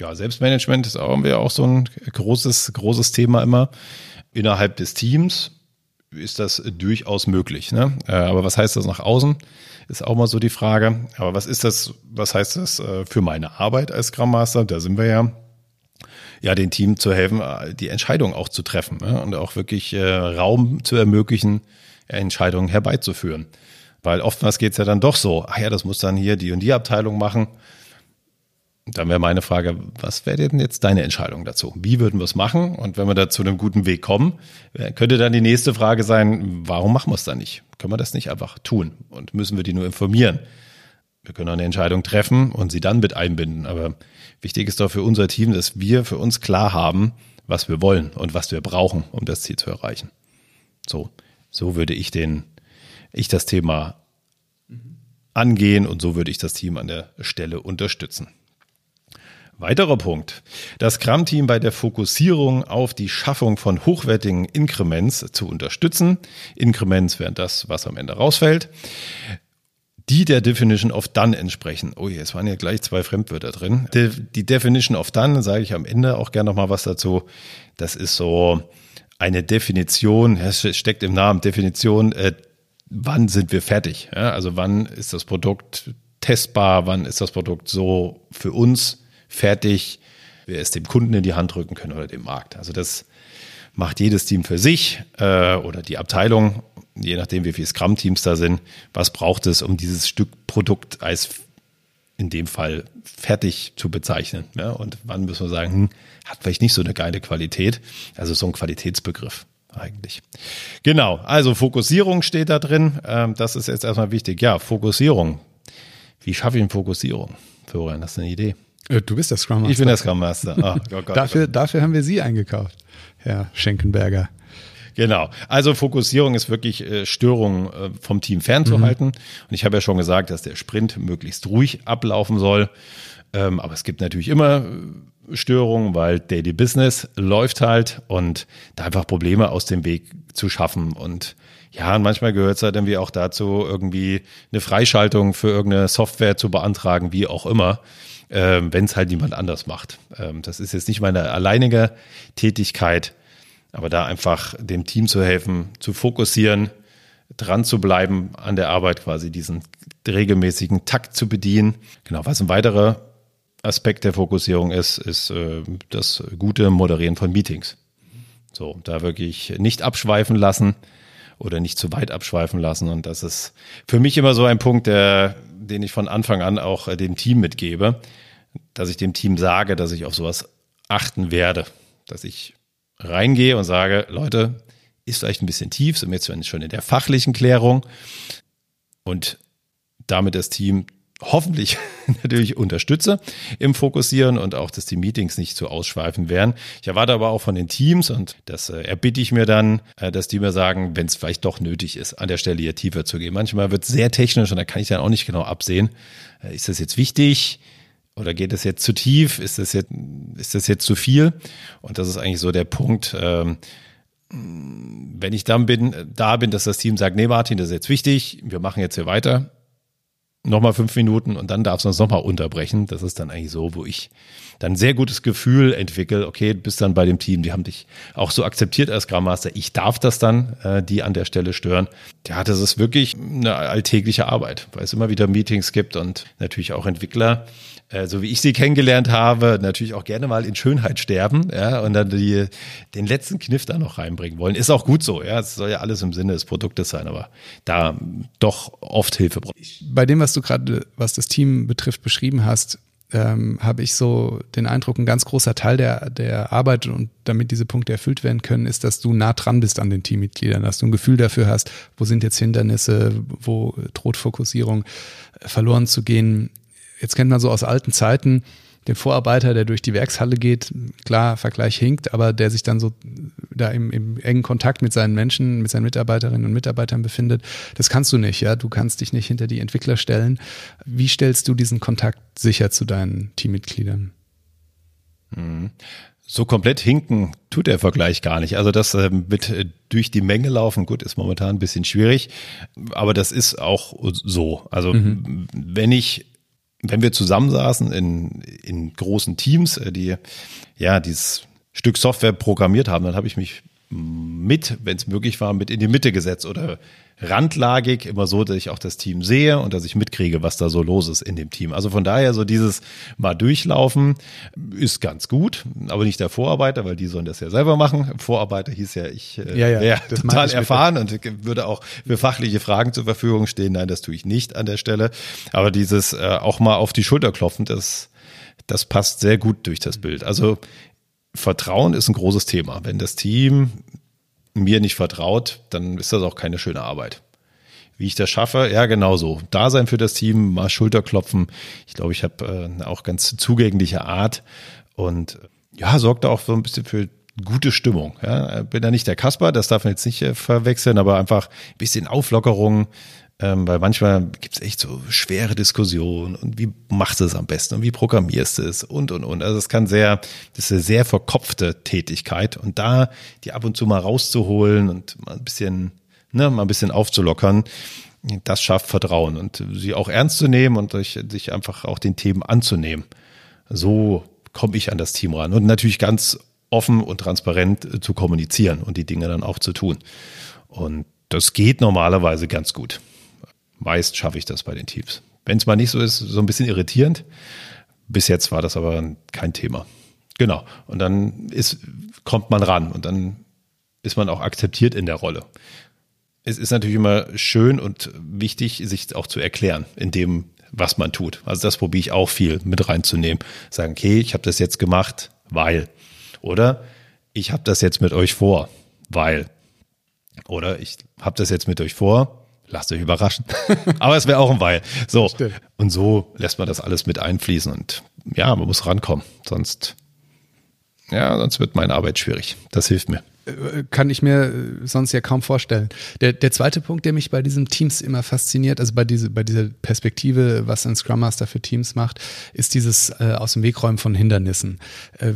Ja, Selbstmanagement ist auch, auch so ein großes, großes Thema immer innerhalb des Teams ist das durchaus möglich. Ne? Äh, aber was heißt das nach außen? Ist auch mal so die Frage. Aber was ist das, was heißt das äh, für meine Arbeit als Scrum Master? Da sind wir ja, ja, den Team zu helfen, äh, die Entscheidung auch zu treffen ne? und auch wirklich Raum zu ermöglichen, Entscheidungen herbeizuführen. Weil oftmals geht es ja dann doch so, ach ja, das muss dann hier die und die Abteilung machen. Dann wäre meine Frage, was wäre denn jetzt deine Entscheidung dazu? Wie würden wir es machen? Und wenn wir da zu einem guten Weg kommen, äh, könnte dann die nächste Frage sein, warum machen wir es dann nicht? Können wir das nicht einfach tun? Und müssen wir die nur informieren? Wir können eine Entscheidung treffen und sie dann mit einbinden. Aber wichtig ist doch für unser Team, dass wir für uns klar haben, was wir wollen und was wir brauchen, um das Ziel zu erreichen. So, so würde ich den, ich das Thema angehen und so würde ich das Team an der Stelle unterstützen. Weiterer Punkt. Das Scrum-Team bei der Fokussierung auf die Schaffung von hochwertigen Inkrements zu unterstützen. Inkrements wären das, was am Ende rausfällt die der Definition of Done entsprechen. Oh, jetzt waren ja gleich zwei Fremdwörter drin. Die, Definition of Done, sage ich am Ende auch gerne noch mal was dazu. Das ist so eine Definition, es steckt im Namen Definition, äh, wann sind wir fertig? Ja, also wann ist das Produkt testbar, wann ist das Produkt so für uns fertig, wir es dem Kunden in die Hand drücken können oder dem Markt. Also das macht jedes Team für sich äh, oder die Abteilung, je nachdem wie viele Scrum-Teams da sind, was braucht es, um dieses Stück Produkt als in dem Fall fertig zu bezeichnen. Ja? Und wann müssen wir sagen, hm, hat vielleicht nicht so eine geile Qualität. Also so ein Qualitätsbegriff eigentlich. Genau, also Fokussierung steht da drin. Ähm, das ist jetzt erstmal wichtig. Ja, Fokussierung. Wie schaffe ich eine Fokussierung? Florian, das ist eine Idee. Äh, du bist der Scrum Master. Ich bin der Scrum Master. Oh, Gott, Gott, dafür, Gott. dafür haben wir Sie eingekauft, Herr Schenkenberger. Genau. Also Fokussierung ist wirklich äh, Störungen äh, vom Team fernzuhalten. Mhm. Und ich habe ja schon gesagt, dass der Sprint möglichst ruhig ablaufen soll. Ähm, aber es gibt natürlich immer äh, Störungen, weil Daily Business läuft halt und da einfach Probleme aus dem Weg zu schaffen. Und ja, und manchmal gehört es halt irgendwie auch dazu, irgendwie eine Freischaltung für irgendeine Software zu beantragen, wie auch immer, ähm, wenn es halt niemand anders macht. Ähm, das ist jetzt nicht meine alleinige Tätigkeit. Aber da einfach dem Team zu helfen, zu fokussieren, dran zu bleiben an der Arbeit, quasi diesen regelmäßigen Takt zu bedienen. Genau, was ein weiterer Aspekt der Fokussierung ist, ist äh, das gute Moderieren von Meetings. So, da wirklich nicht abschweifen lassen oder nicht zu weit abschweifen lassen. Und das ist für mich immer so ein Punkt, der, den ich von Anfang an auch äh, dem Team mitgebe, dass ich dem Team sage, dass ich auf sowas achten werde, dass ich reingehe und sage, Leute, ist vielleicht ein bisschen tief, sind wir jetzt schon in der fachlichen Klärung und damit das Team hoffentlich natürlich unterstütze im Fokussieren und auch, dass die Meetings nicht zu ausschweifend werden. Ich erwarte aber auch von den Teams und das äh, erbitte ich mir dann, äh, dass die mir sagen, wenn es vielleicht doch nötig ist, an der Stelle hier tiefer zu gehen. Manchmal wird es sehr technisch und da kann ich dann auch nicht genau absehen, äh, ist das jetzt wichtig? Oder geht es jetzt zu tief? Ist das jetzt, ist das jetzt zu viel? Und das ist eigentlich so der Punkt, ähm, wenn ich dann bin, da bin, dass das Team sagt, nee, Martin, das ist jetzt wichtig, wir machen jetzt hier weiter. Nochmal fünf Minuten und dann darfst du uns nochmal unterbrechen. Das ist dann eigentlich so, wo ich dann sehr gutes Gefühl entwickle. Okay, bist dann bei dem Team, die haben dich auch so akzeptiert als Scrum Master. Ich darf das dann, äh, die an der Stelle stören. Ja, das ist wirklich eine alltägliche Arbeit, weil es immer wieder Meetings gibt und natürlich auch Entwickler, äh, so wie ich sie kennengelernt habe, natürlich auch gerne mal in Schönheit sterben, ja, und dann die, den letzten Kniff da noch reinbringen wollen. Ist auch gut so, ja. Es soll ja alles im Sinne des Produktes sein, aber da doch oft Hilfe braucht. Bei dem, was du gerade, was das Team betrifft, beschrieben hast, ähm, habe ich so den Eindruck, ein ganz großer Teil der, der Arbeit und damit diese Punkte erfüllt werden können, ist, dass du nah dran bist an den Teammitgliedern, dass du ein Gefühl dafür hast, wo sind jetzt Hindernisse, wo droht Fokussierung verloren zu gehen. Jetzt kennt man so aus alten Zeiten den Vorarbeiter, der durch die Werkshalle geht, klar, Vergleich hinkt, aber der sich dann so da im, im engen Kontakt mit seinen Menschen, mit seinen Mitarbeiterinnen und Mitarbeitern befindet. Das kannst du nicht, ja. Du kannst dich nicht hinter die Entwickler stellen. Wie stellst du diesen Kontakt sicher zu deinen Teammitgliedern? Mhm. So komplett hinken tut der Vergleich gar nicht. Also das äh, mit äh, durch die Menge laufen, gut, ist momentan ein bisschen schwierig, aber das ist auch so. Also mhm. wenn ich wenn wir zusammensaßen in, in großen Teams, äh, die ja dieses Stück Software programmiert haben, dann habe ich mich mit, wenn es möglich war, mit in die Mitte gesetzt oder randlagig, immer so, dass ich auch das Team sehe und dass ich mitkriege, was da so los ist in dem Team. Also von daher so dieses mal durchlaufen ist ganz gut, aber nicht der Vorarbeiter, weil die sollen das ja selber machen. Vorarbeiter hieß ja, ich äh, ja, ja, total erfahren und würde auch für fachliche Fragen zur Verfügung stehen. Nein, das tue ich nicht an der Stelle. Aber dieses äh, auch mal auf die Schulter klopfen, das das passt sehr gut durch das Bild. Also Vertrauen ist ein großes Thema. Wenn das Team mir nicht vertraut, dann ist das auch keine schöne Arbeit. Wie ich das schaffe, ja, genauso. Da sein für das Team, mal Schulterklopfen. Ich glaube, ich habe äh, auch ganz zugängliche Art und ja, sorgt auch so ein bisschen für gute Stimmung. Ja. Bin ja nicht der Kasper, das darf man jetzt nicht äh, verwechseln, aber einfach ein bisschen Auflockerung, ähm, weil manchmal gibt es echt so schwere Diskussionen und wie machst du es am besten und wie programmierst du es und und und. Also es kann sehr, das ist eine sehr verkopfte Tätigkeit und da die ab und zu mal rauszuholen und mal ein bisschen, ne, mal ein bisschen aufzulockern, das schafft Vertrauen und sie auch ernst zu nehmen und sich, sich einfach auch den Themen anzunehmen. So komme ich an das Team ran und natürlich ganz offen und transparent zu kommunizieren und die Dinge dann auch zu tun. Und das geht normalerweise ganz gut meist schaffe ich das bei den Teams. Wenn es mal nicht so ist, so ein bisschen irritierend, Bis jetzt war das aber kein Thema. Genau. Und dann ist, kommt man ran und dann ist man auch akzeptiert in der Rolle. Es ist natürlich immer schön und wichtig, sich auch zu erklären in dem, was man tut. Also das probiere ich auch viel mit reinzunehmen. Sagen, okay, ich habe das jetzt gemacht, weil. Oder ich habe das jetzt mit euch vor, weil. Oder ich habe das jetzt mit euch vor, lasst euch überraschen. Aber es wäre auch ein Weil. So. Und so lässt man das alles mit einfließen und ja, man muss rankommen. Sonst, ja, sonst wird meine Arbeit schwierig. Das hilft mir äh, kann ich mir äh, sonst ja kaum vorstellen. Der, der zweite Punkt, der mich bei diesen Teams immer fasziniert, also bei, diese, bei dieser Perspektive, was ein Scrum Master für Teams macht, ist dieses äh, aus dem Weg räumen von Hindernissen. Äh,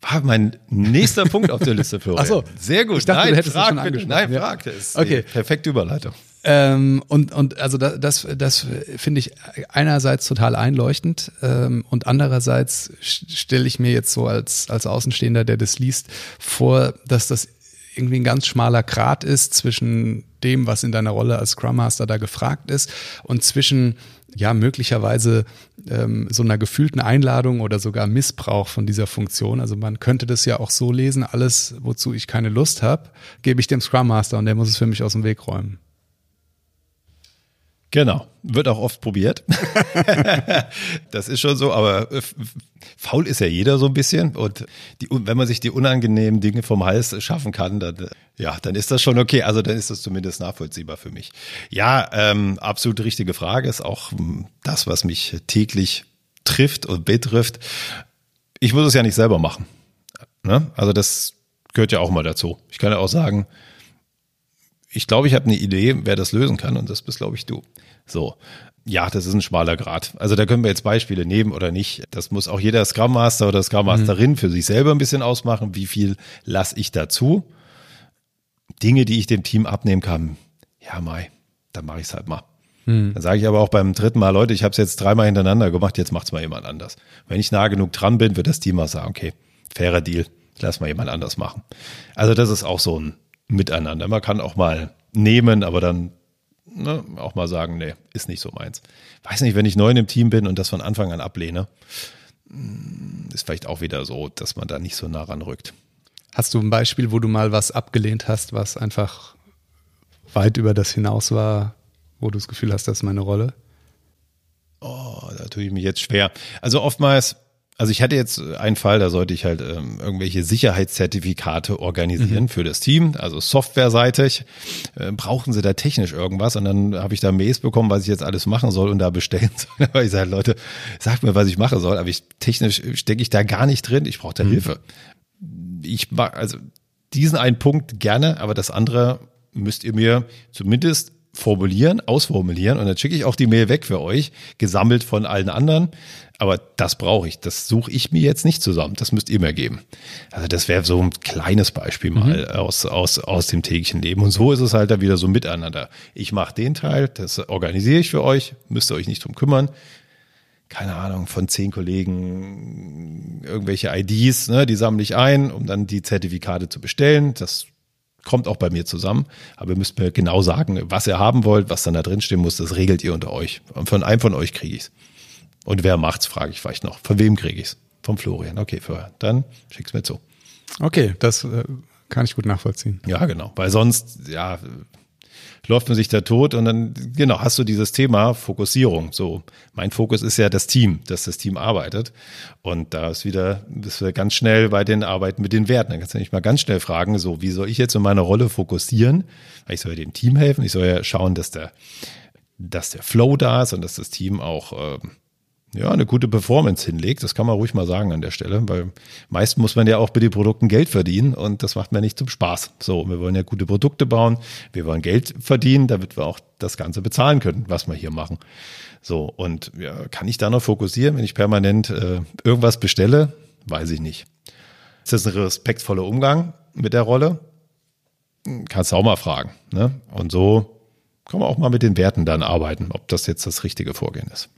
war mein nächster Punkt auf der Liste für heute. Ach so. Sehr gut. Ich dachte, Nein, du hättest frag, schon bitte. Nein, frag. Das ist okay. perfekte Überleitung. Ähm, und, und also das, das, das finde ich einerseits total einleuchtend ähm, und andererseits stelle ich mir jetzt so als, als Außenstehender, der das liest, vor, dass das irgendwie ein ganz schmaler Grat ist zwischen dem, was in deiner Rolle als Scrum Master da gefragt ist und zwischen ja möglicherweise ähm, so einer gefühlten Einladung oder sogar Missbrauch von dieser Funktion. Also man könnte das ja auch so lesen, alles, wozu ich keine Lust habe, gebe ich dem Scrum Master und der muss es für mich aus dem Weg räumen. Genau, wird auch oft probiert. das ist schon so, aber äh, faul ist ja jeder so ein bisschen und die, wenn man sich die unangenehmen Dinge vom Hals schaffen kann, dann äh, ja, dann ist das schon okay. Also dann ist das zumindest nachvollziehbar für mich. Ja, ähm, absolut richtige Frage ist auch hm, das, was mich täglich trifft und betrifft. Ich muss es ja nicht selber machen. Ne? Also das gehört ja auch mal dazu. Ich kann ja auch sagen, ich glaube, ich habe eine Idee, wer das lösen kann und das bist, glaube ich, du. So. Ja, das ist ein schmaler Grad. Also da können wir jetzt Beispiele nehmen oder nicht. Das muss auch jeder Scrum Master oder Scrum Masterin mhm. für sich selber ein bisschen ausmachen. Wie viel lasse ich dazu? Dinge, die ich dem Team abnehmen kann. Ja, Mai, dann mache ich es halt mal. Mhm. Dann sage ich aber auch beim dritten Mal, Leute, ich habe es jetzt dreimal hintereinander gemacht, jetzt macht's mal jemand anders. Wenn ich nah genug dran bin, wird das Team auch sagen, okay, fairer Deal, lass mal jemand anders machen. Also das ist auch so ein miteinander. Man kann auch mal nehmen, aber dann ne, auch mal sagen, nee, ist nicht so meins. Weiß nicht, wenn ich neu in dem Team bin und das von Anfang an ablehne, hm, ist vielleicht auch wieder so, dass man da nicht so nah ranrückt. Hast du ein Beispiel, wo du mal was abgelehnt hast, was einfach weit über das hinaus war, wo du das Gefühl hast, das ist meine Rolle? Oh, da tue ich mich jetzt schwer. Also oftmals also ich hatte jetzt einen Fall, da sollte ich halt ähm, irgendwelche Sicherheitszertifikate organisieren mhm. für das Team, also softwareseitig. Äh, brauchen sie da technisch irgendwas? Und dann habe ich da Mails bekommen, was ich jetzt alles machen soll und da bestellen soll. Aber ich sage, Leute, sagt mir, was ich machen soll. Aber ich technisch stecke ich da gar nicht drin. Ich brauche da mhm. Hilfe. Ich mag also diesen einen Punkt gerne, aber das andere müsst ihr mir zumindest formulieren, ausformulieren und dann schicke ich auch die Mail weg für euch, gesammelt von allen anderen. Aber das brauche ich, das suche ich mir jetzt nicht zusammen. Das müsst ihr mir geben. Also das wäre so ein kleines Beispiel mal mhm. aus, aus, aus dem täglichen Leben. Und so ist es halt da wieder so miteinander. Ich mache den Teil, das organisiere ich für euch, müsst ihr euch nicht drum kümmern. Keine Ahnung, von zehn Kollegen irgendwelche IDs, ne, die sammle ich ein, um dann die Zertifikate zu bestellen. Das kommt auch bei mir zusammen. Aber ihr müsst mir genau sagen, was ihr haben wollt, was dann da drin stehen muss, das regelt ihr unter euch. Und von einem von euch kriege ich es. Und wer macht's, frage ich vielleicht noch. Von wem kriege ich's? Vom Florian. Okay, für, dann schick's mir zu. Okay, das äh, kann ich gut nachvollziehen. Ja, genau. Weil sonst, ja, läuft man sich da tot und dann, genau, hast du dieses Thema Fokussierung. So, mein Fokus ist ja das Team, dass das Team arbeitet. Und da ist wieder, bist du ganz schnell bei den Arbeiten mit den Werten. Dann kannst du nicht mal ganz schnell fragen, so, wie soll ich jetzt in meiner Rolle fokussieren? Ich soll ja dem Team helfen. Ich soll ja schauen, dass der, dass der Flow da ist und dass das Team auch, äh, ja, eine gute Performance hinlegt. Das kann man ruhig mal sagen an der Stelle, weil meist muss man ja auch bei den Produkten Geld verdienen und das macht man nicht zum Spaß. So, wir wollen ja gute Produkte bauen, wir wollen Geld verdienen, damit wir auch das Ganze bezahlen können, was wir hier machen. So, und ja, kann ich da noch fokussieren, wenn ich permanent äh, irgendwas bestelle? Weiß ich nicht. Ist das ein respektvoller Umgang mit der Rolle? Kannst du auch mal fragen. Ne? Und so kann man auch mal mit den Werten dann arbeiten, ob das jetzt das richtige Vorgehen ist.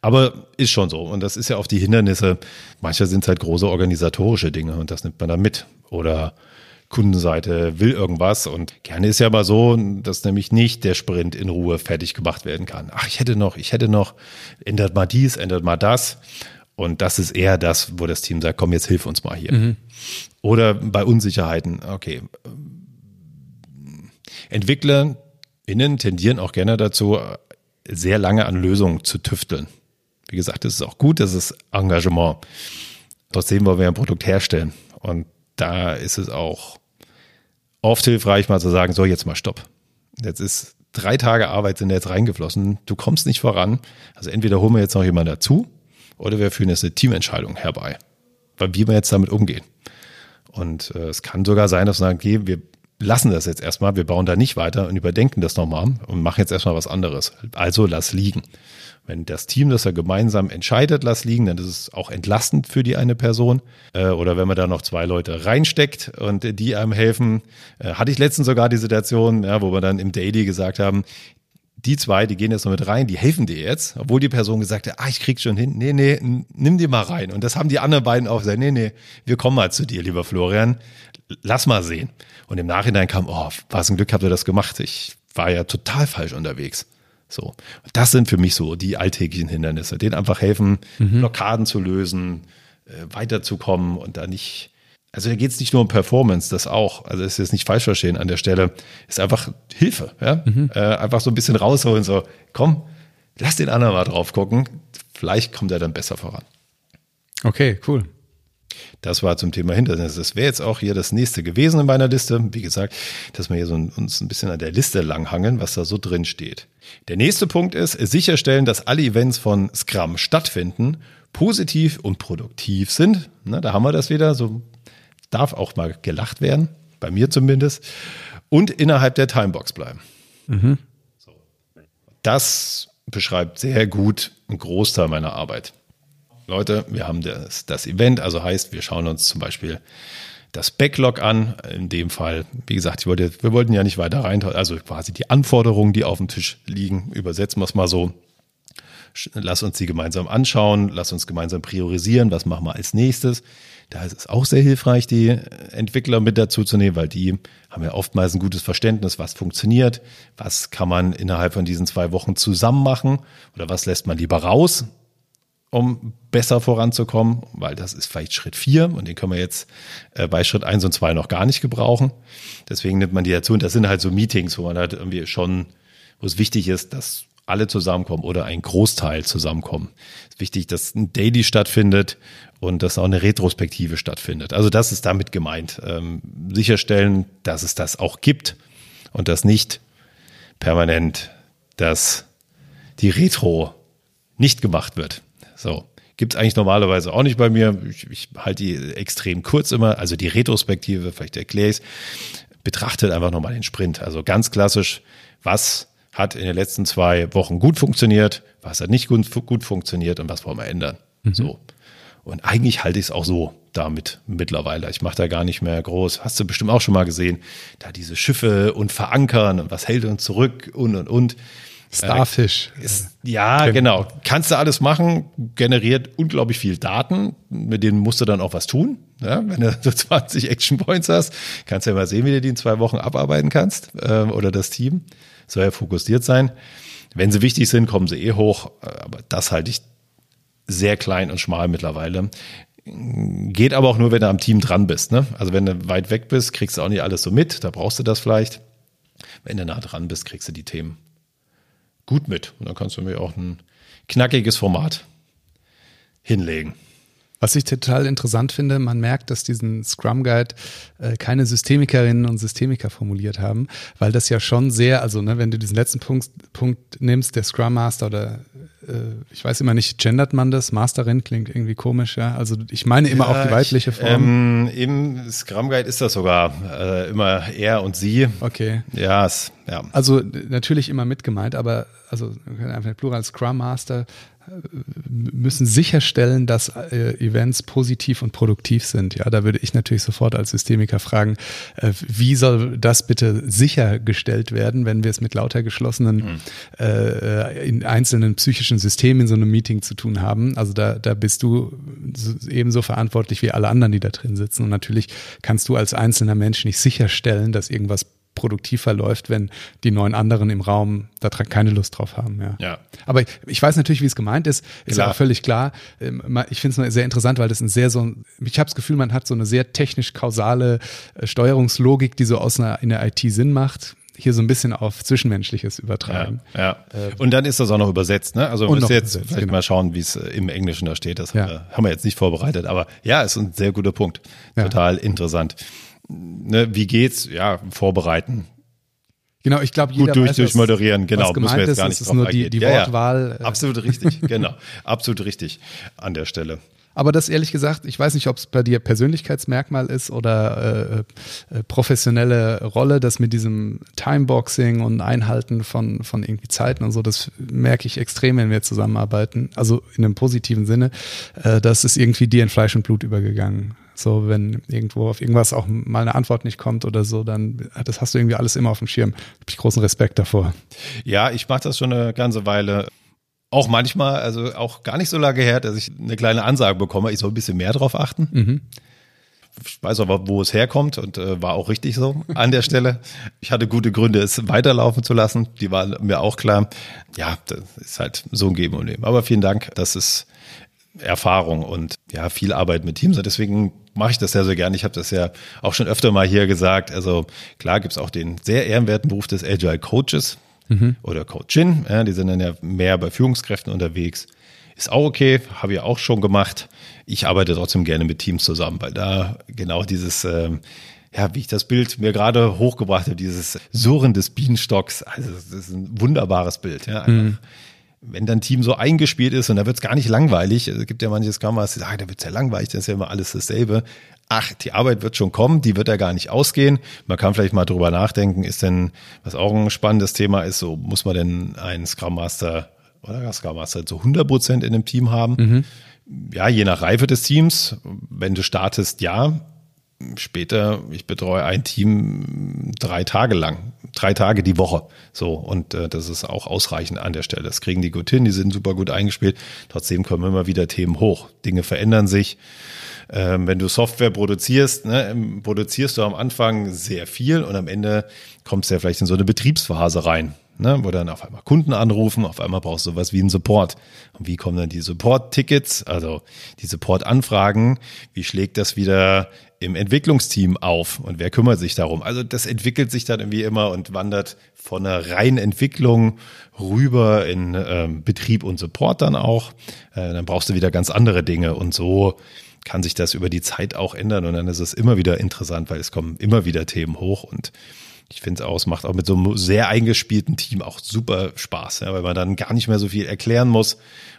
Aber ist schon so. Und das ist ja auch die Hindernisse. Manchmal sind es halt große organisatorische Dinge und das nimmt man dann mit. Oder Kundenseite will irgendwas und gerne ist ja aber so, dass nämlich nicht der Sprint in Ruhe fertig gemacht werden kann. Ach, ich hätte noch, ich hätte noch, ändert mal dies, ändert mal das. Und das ist eher das, wo das Team sagt, komm, jetzt hilf uns mal hier. Mhm. Oder bei Unsicherheiten, okay. EntwicklerInnen tendieren auch gerne dazu, sehr lange an Lösungen zu tüfteln. Wie gesagt, das ist auch gut, das ist Engagement. Trotzdem wollen wir ein Produkt herstellen. Und da ist es auch oft hilfreich, mal zu sagen, so jetzt mal Stopp. Jetzt ist drei Tage Arbeit sind jetzt reingeflossen, du kommst nicht voran. Also entweder holen wir jetzt noch jemanden dazu oder wir führen jetzt eine Teamentscheidung herbei, weil wie wir jetzt damit umgehen. Und äh, es kann sogar sein, dass wir sagen, okay, wir lassen das jetzt erstmal, wir bauen da nicht weiter und überdenken das nochmal und machen jetzt erstmal was anderes. Also lass liegen. Wenn das Team das ja gemeinsam entscheidet, lass liegen, dann ist es auch entlastend für die eine Person. Äh, oder wenn man da noch zwei Leute reinsteckt und die einem helfen. Äh, hatte ich letztens sogar die Situation, ja, wo wir dann im Daily gesagt haben, die zwei, die gehen jetzt noch mit rein, die helfen dir jetzt, obwohl die Person gesagt hat, ah, ich krieg schon hin. Nee, nee, nimm die mal rein. Und das haben die anderen beiden auch gesagt, nee, nee, wir kommen mal zu dir, lieber Florian. Lass mal sehen. Und im Nachhinein kam, oh, was ein Glück habt ihr das gemacht. Ich war ja total falsch unterwegs. So. Und das sind für mich so die alltäglichen Hindernisse, denen einfach helfen, mhm. Blockaden zu lösen, äh, weiterzukommen und da nicht. Also da geht es nicht nur um Performance, das auch. Also es ist jetzt nicht falsch verstehen an der Stelle. Ist einfach Hilfe, ja. Mhm. Äh, einfach so ein bisschen rausholen, so, komm, lass den anderen mal drauf gucken. Vielleicht kommt er dann besser voran. Okay, cool. Das war zum Thema Hindernisse. Das wäre jetzt auch hier das nächste gewesen in meiner Liste. Wie gesagt, dass wir hier so ein, uns ein bisschen an der Liste langhangeln, was da so drin steht. Der nächste Punkt ist sicherstellen, dass alle Events von Scrum stattfinden, positiv und produktiv sind. Na, da haben wir das wieder. So darf auch mal gelacht werden, bei mir zumindest. Und innerhalb der Timebox bleiben. Mhm. Das beschreibt sehr gut einen Großteil meiner Arbeit. Leute, wir haben das, das Event, also heißt, wir schauen uns zum Beispiel das Backlog an. In dem Fall, wie gesagt, wollte, wir wollten ja nicht weiter rein, also quasi die Anforderungen, die auf dem Tisch liegen, übersetzen wir es mal so. Lass uns die gemeinsam anschauen, lass uns gemeinsam priorisieren, was machen wir als nächstes. Da ist es auch sehr hilfreich, die Entwickler mit dazu zu nehmen, weil die haben ja oftmals ein gutes Verständnis, was funktioniert, was kann man innerhalb von diesen zwei Wochen zusammen machen oder was lässt man lieber raus um besser voranzukommen, weil das ist vielleicht Schritt vier und den können wir jetzt äh, bei Schritt eins und zwei noch gar nicht gebrauchen. Deswegen nimmt man die dazu und das sind halt so Meetings, wo man halt irgendwie schon, wo es wichtig ist, dass alle zusammenkommen oder ein Großteil zusammenkommen. Es ist wichtig, dass ein Daily stattfindet und dass auch eine Retrospektive stattfindet. Also das ist damit gemeint. Ähm, sicherstellen, dass es das auch gibt und dass nicht permanent, dass die Retro nicht gemacht wird. So. Gibt es eigentlich normalerweise auch nicht bei mir. Ich, ich halte die extrem kurz immer. Also die Retrospektive, vielleicht erkläre ich es. Betrachtet einfach nochmal den Sprint. Also ganz klassisch, was hat in den letzten zwei Wochen gut funktioniert, was hat nicht gut, gut funktioniert und was wollen wir ändern. Mhm. So. Und eigentlich halte ich es auch so damit mittlerweile. Ich mache da gar nicht mehr groß. Hast du bestimmt auch schon mal gesehen, da diese Schiffe und verankern und was hält uns zurück und und und. Starfish. Ist, ja, genau. Kannst du alles machen, generiert unglaublich viel Daten, mit denen musst du dann auch was tun. Ja, wenn du so 20 Action Points hast, kannst du ja mal sehen, wie du die in zwei Wochen abarbeiten kannst äh, oder das Team. Soll ja fokussiert sein. Wenn sie wichtig sind, kommen sie eh hoch, aber das halte ich sehr klein und schmal mittlerweile. Geht aber auch nur, wenn du am Team dran bist. Ne? Also wenn du weit weg bist, kriegst du auch nicht alles so mit, da brauchst du das vielleicht. Wenn du nah dran bist, kriegst du die Themen gut mit. Und dann kannst du mir auch ein knackiges Format hinlegen. Was ich total interessant finde, man merkt, dass diesen Scrum Guide äh, keine Systemikerinnen und Systemiker formuliert haben, weil das ja schon sehr, also ne, wenn du diesen letzten Punkt, Punkt nimmst, der Scrum Master oder ich weiß immer nicht, gendert man das? Masterin klingt irgendwie komisch, ja. Also ich meine immer ja, auch die weibliche Form. Ähm, Im Scrum Guide ist das sogar äh, immer er und sie. Okay. Ja, es, ja. Also natürlich immer mitgemeint, aber also einfach Plural Scrum Master müssen sicherstellen, dass äh, Events positiv und produktiv sind. Ja, da würde ich natürlich sofort als Systemiker fragen, äh, wie soll das bitte sichergestellt werden, wenn wir es mit lauter geschlossenen mhm. äh, in einzelnen psychischen falschen System in so einem Meeting zu tun haben. Also da, da bist du ebenso verantwortlich wie alle anderen, die da drin sitzen. Und natürlich kannst du als einzelner Mensch nicht sicherstellen, dass irgendwas produktiv verläuft, wenn die neun anderen im Raum da keine Lust drauf haben. Ja. ja. Aber ich, ich weiß natürlich, wie es gemeint ist. Ist klar. auch völlig klar. Ähm, ich finde es sehr interessant, weil das ein sehr so, ich habe das Gefühl, man hat so eine sehr technisch-kausale äh, Steuerungslogik, die so aus einer in der IT Sinn macht hier so ein bisschen auf Zwischenmenschliches übertragen. Ja, ja. Äh, und dann ist das auch noch übersetzt, ne? Also müsst jetzt vielleicht genau. mal schauen, wie es äh, im Englischen da steht. Das ja. haben wir jetzt nicht vorbereitet, aber ja, ist ein sehr guter Punkt. Total interessant. Ne, wie geht's? Ja, vorbereiten. Genau, ich glaube, jeder gut durch, weiß, durchmoderieren. Genau, müssen wir jetzt gar nicht ist, drauf nur die, die Wortwahl. Ja, ja. Absolut richtig, genau, absolut richtig an der Stelle. Aber das ehrlich gesagt, ich weiß nicht, ob es bei dir Persönlichkeitsmerkmal ist oder äh, äh, professionelle Rolle, das mit diesem Timeboxing und Einhalten von, von irgendwie Zeiten und so, das merke ich extrem, wenn wir zusammenarbeiten. Also in einem positiven Sinne. Äh, das ist irgendwie dir in Fleisch und Blut übergegangen. So, wenn irgendwo auf irgendwas auch mal eine Antwort nicht kommt oder so, dann das hast du irgendwie alles immer auf dem Schirm. Hab ich großen Respekt davor. Ja, ich mache das schon eine ganze Weile. Auch manchmal, also auch gar nicht so lange her, dass ich eine kleine Ansage bekomme, ich soll ein bisschen mehr drauf achten. Mhm. Ich weiß aber, wo es herkommt und äh, war auch richtig so an der Stelle. Ich hatte gute Gründe, es weiterlaufen zu lassen. Die waren mir auch klar. Ja, das ist halt so ein Geben und Nehmen. Aber vielen Dank, das ist Erfahrung und ja, viel Arbeit mit Teams. Und deswegen mache ich das sehr, sehr gerne. Ich habe das ja auch schon öfter mal hier gesagt. Also klar gibt's auch den sehr ehrenwerten Beruf des Agile Coaches mhm. oder Coachin. Ja, die sind dann ja mehr bei Führungskräften unterwegs. Ist auch okay, habe ich auch schon gemacht. Ich arbeite trotzdem gerne mit Teams zusammen, weil da genau dieses, ähm, ja, wie ich das Bild mir gerade hochgebracht habe, dieses Surren des Bienenstocks, also das ist ein wunderbares Bild. Ja, mhm wenn dein Team so eingespielt ist und da wird es gar nicht langweilig, es gibt ja manches Kameras, die sagen, da wird es ja langweilig, das ist ja immer alles dasselbe. Ach, die Arbeit wird schon kommen, die wird ja gar nicht ausgehen. Man kann vielleicht mal drüber nachdenken, ist denn, was auch ein spannendes Thema ist, so muss man denn einen Scrum Master oder Scrum Master zu 100 Prozent in einem Team haben? Mhm. Ja, je nach Reife des Teams. Wenn du startest, ja, später, ich betreue ein Team drei Tage lang, drei Tage die Woche. So, und äh, das ist auch ausreichend an der Stelle. Das kriegen die gut hin, die sind super gut eingespielt. Trotzdem kommen immer wieder Themen hoch. Dinge verändern sich. Ähm, wenn du Software produzierst, ne, produzierst du am Anfang sehr viel und am Ende kommst du ja vielleicht in so eine Betriebsphase rein ne, wo dann auf einmal Kunden anrufen, auf einmal brauchst du sowas wie einen Support. Und wie kommen dann die Support-Tickets, also die Support-Anfragen, wie schlägt das wieder im Entwicklungsteam auf und wer kümmert sich darum? Also das entwickelt sich dann irgendwie immer und wandert von einer reinen Entwicklung rüber in ähm, Betrieb und Support dann auch. Äh, dann brauchst du wieder ganz andere Dinge und so kann sich das über die Zeit auch ändern und dann ist es immer wieder interessant, weil es kommen immer wieder Themen hoch und ich finde es auch, es macht auch mit so einem sehr eingespielten Team auch super Spaß, ja, weil man dann gar nicht mehr so viel erklären muss.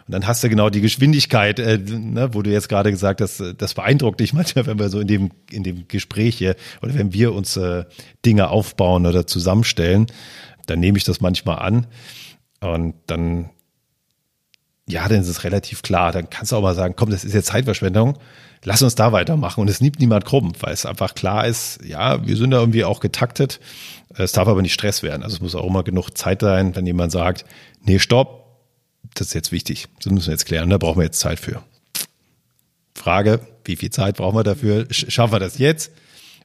Und dann hast du genau die Geschwindigkeit, äh, ne, wo du jetzt gerade gesagt hast, das beeindruckt dich manchmal, wenn wir so in dem, in dem Gespräch hier oder wenn wir uns äh, Dinge aufbauen oder zusammenstellen, dann nehme ich das manchmal an. Und dann ja, dann ist es relativ klar. Dann kannst du auch mal sagen, komm, das ist jetzt Zeitverschwendung. Lass uns da weitermachen. Und es nimmt niemand krumm, weil es einfach klar ist, ja, wir sind da irgendwie auch getaktet. Es darf aber nicht Stress werden. Also es muss auch immer genug Zeit sein, wenn jemand sagt, nee, stopp, das ist jetzt wichtig. Das müssen wir jetzt klären. Da brauchen wir jetzt Zeit für. Frage, wie viel Zeit brauchen wir dafür? Schaffen wir das jetzt?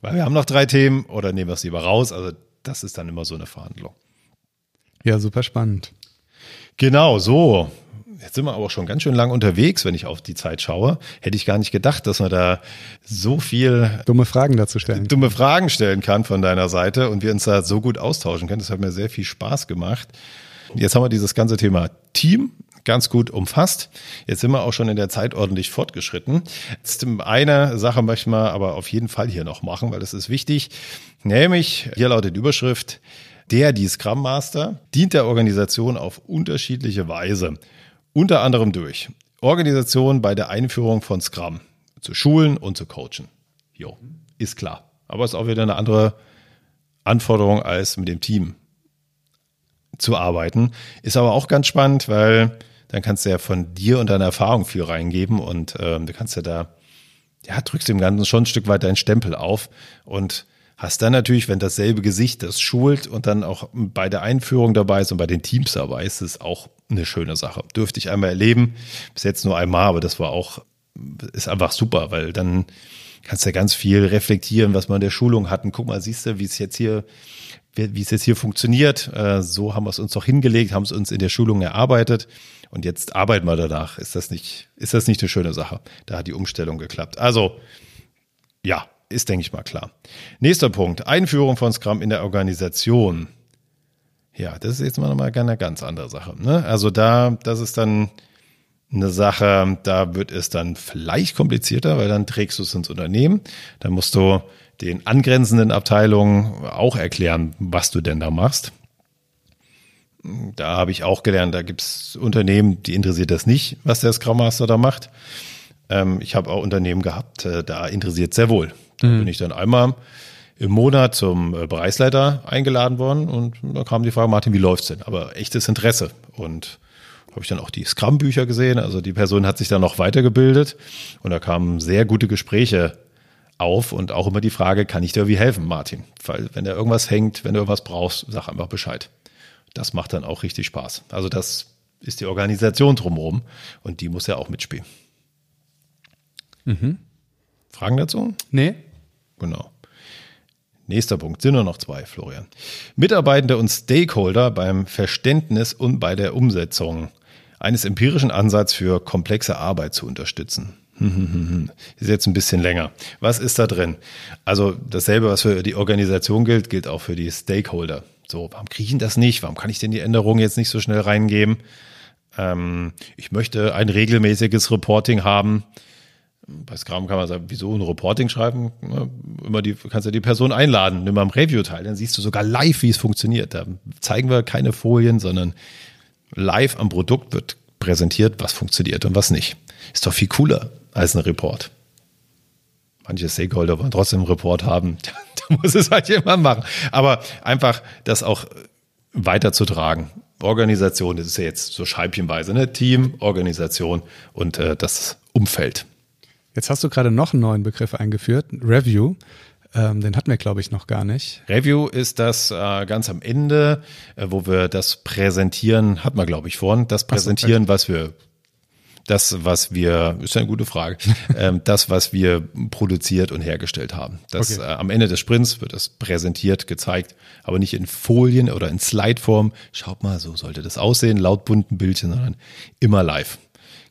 Weil wir haben noch drei Themen oder nehmen wir es lieber raus? Also das ist dann immer so eine Verhandlung. Ja, super spannend. Genau, so. Jetzt sind wir aber schon ganz schön lang unterwegs, wenn ich auf die Zeit schaue. Hätte ich gar nicht gedacht, dass man da so viel dumme Fragen dazu stellen. Dumme Fragen stellen kann von deiner Seite und wir uns da so gut austauschen können. Das hat mir sehr viel Spaß gemacht. Jetzt haben wir dieses ganze Thema Team ganz gut umfasst. Jetzt sind wir auch schon in der Zeit ordentlich fortgeschritten. Jetzt eine Sache möchten wir aber auf jeden Fall hier noch machen, weil das ist wichtig. Nämlich, hier lautet die Überschrift, der, die Scrum Master, dient der Organisation auf unterschiedliche Weise. Unter anderem durch Organisation bei der Einführung von Scrum, zu Schulen und zu coachen. Jo, ist klar. Aber ist auch wieder eine andere Anforderung als mit dem Team zu arbeiten. Ist aber auch ganz spannend, weil dann kannst du ja von dir und deiner Erfahrung viel reingeben und ähm, du kannst ja da, ja, drückst dem Ganzen schon ein Stück weit deinen Stempel auf und Hast dann natürlich, wenn dasselbe Gesicht das schult und dann auch bei der Einführung dabei ist und bei den Teams dabei ist, ist auch eine schöne Sache. Dürfte ich einmal erleben, bis jetzt nur einmal, aber das war auch, ist einfach super, weil dann kannst du ja ganz viel reflektieren, was man in der Schulung hatten. Guck mal, siehst du, wie es jetzt hier, wie es jetzt hier funktioniert. Äh, so haben wir es uns doch hingelegt, haben es uns in der Schulung erarbeitet. Und jetzt arbeiten wir danach. Ist das nicht, ist das nicht eine schöne Sache? Da hat die Umstellung geklappt. Also, ja, ist, denke ich mal, klar. Nächster Punkt. Einführung von Scrum in der Organisation. Ja, das ist jetzt mal nochmal eine ganz andere Sache. Ne? Also da, das ist dann eine Sache, da wird es dann vielleicht komplizierter, weil dann trägst du es ins Unternehmen. Dann musst du den angrenzenden Abteilungen auch erklären, was du denn da machst. Da habe ich auch gelernt, da gibt es Unternehmen, die interessiert das nicht, was der Scrum Master da macht. Ähm, ich habe auch Unternehmen gehabt, äh, da interessiert sehr wohl. Da mhm. bin ich dann einmal im Monat zum äh, Bereichsleiter eingeladen worden und da kam die Frage, Martin, wie läuft's denn? Aber echtes Interesse. Und habe ich dann auch die Scrum-Bücher gesehen. Also die Person hat sich dann noch weitergebildet und da kamen sehr gute Gespräche auf und auch immer die Frage, kann ich dir wie helfen, Martin? Weil wenn da irgendwas hängt, wenn du irgendwas brauchst, sag einfach Bescheid das macht dann auch richtig Spaß. Also das ist die Organisation drumherum und die muss ja auch mitspielen. Mhm. Fragen dazu? Nee. Genau. Nächster Punkt, sind nur noch zwei, Florian. Mitarbeitende und Stakeholder beim Verständnis und bei der Umsetzung eines empirischen Ansatzes für komplexe Arbeit zu unterstützen. Ist jetzt ein bisschen länger. Was ist da drin? Also dasselbe, was für die Organisation gilt, gilt auch für die Stakeholder. So, warum kriege ich das nicht? Warum kann ich denn die Änderungen jetzt nicht so schnell reingeben? Ähm, ich möchte ein regelmäßiges Reporting haben. Bei Scrum kann man sagen, wieso ein Reporting schreiben? Immer die, kannst du die Person einladen, nimm mal im Review teil, dann siehst du sogar live, wie es funktioniert. Da zeigen wir keine Folien, sondern live am Produkt wird präsentiert, was funktioniert und was nicht. Ist doch viel cooler als ein Report. Manche Stakeholder wollen trotzdem einen Report haben. da muss es halt jemand machen. Aber einfach das auch weiterzutragen. Organisation, das ist ja jetzt so scheibchenweise, ne? Team, Organisation und äh, das Umfeld. Jetzt hast du gerade noch einen neuen Begriff eingeführt, Review. Ähm, den hatten wir, glaube ich, noch gar nicht. Review ist das äh, ganz am Ende, äh, wo wir das präsentieren, hat man, glaube ich, vorhin, das präsentieren, so, was wir das, was wir, ist eine gute Frage, ähm, das, was wir produziert und hergestellt haben. Das, okay. äh, am Ende des Sprints wird es präsentiert, gezeigt, aber nicht in Folien oder in Slideform. Schaut mal, so sollte das aussehen, laut bunten Bildchen, sondern immer live.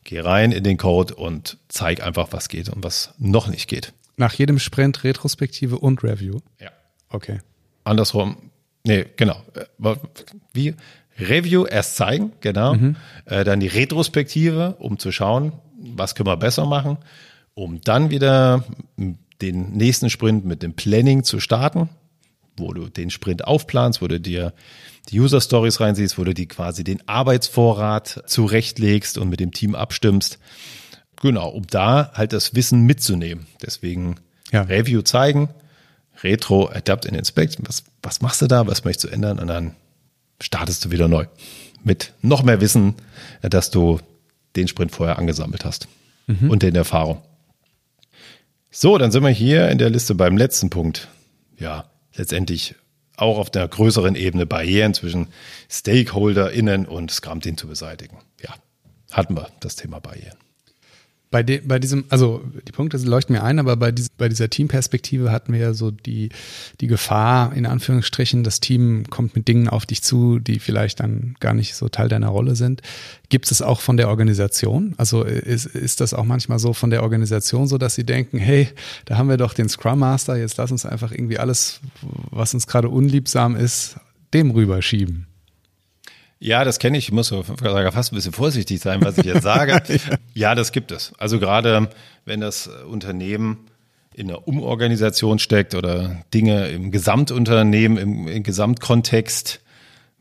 Geh rein in den Code und zeig einfach, was geht und was noch nicht geht. Nach jedem Sprint Retrospektive und Review? Ja. Okay. Andersrum, nee, genau. Äh, wie? Review erst zeigen, genau. Mhm. Äh, dann die Retrospektive, um zu schauen, was können wir besser machen, um dann wieder den nächsten Sprint mit dem Planning zu starten, wo du den Sprint aufplanst, wo du dir die User Stories reinsiehst, wo du die quasi den Arbeitsvorrat zurechtlegst und mit dem Team abstimmst. Genau, um da halt das Wissen mitzunehmen. Deswegen ja. Review zeigen, Retro, Adapt and Inspect. Was, was machst du da? Was möchtest du ändern? Und dann startest du wieder neu. Mit noch mehr Wissen, dass du den Sprint vorher angesammelt hast mhm. und den Erfahrung. So, dann sind wir hier in der Liste beim letzten Punkt. Ja, letztendlich auch auf der größeren Ebene Barrieren zwischen StakeholderInnen und Scrum-Team zu beseitigen. Ja, hatten wir das Thema Barrieren. Bei, de, bei diesem, also die Punkte leuchten mir ein, aber bei, dies, bei dieser Teamperspektive hatten wir ja so die, die Gefahr, in Anführungsstrichen, das Team kommt mit Dingen auf dich zu, die vielleicht dann gar nicht so Teil deiner Rolle sind. Gibt es auch von der Organisation? Also ist, ist das auch manchmal so von der Organisation so, dass sie denken, hey, da haben wir doch den Scrum Master, jetzt lass uns einfach irgendwie alles, was uns gerade unliebsam ist, dem rüberschieben? Ja, das kenne ich. Ich muss fast ein bisschen vorsichtig sein, was ich jetzt sage. ja, das gibt es. Also gerade wenn das Unternehmen in der Umorganisation steckt oder Dinge im Gesamtunternehmen, im, im Gesamtkontext,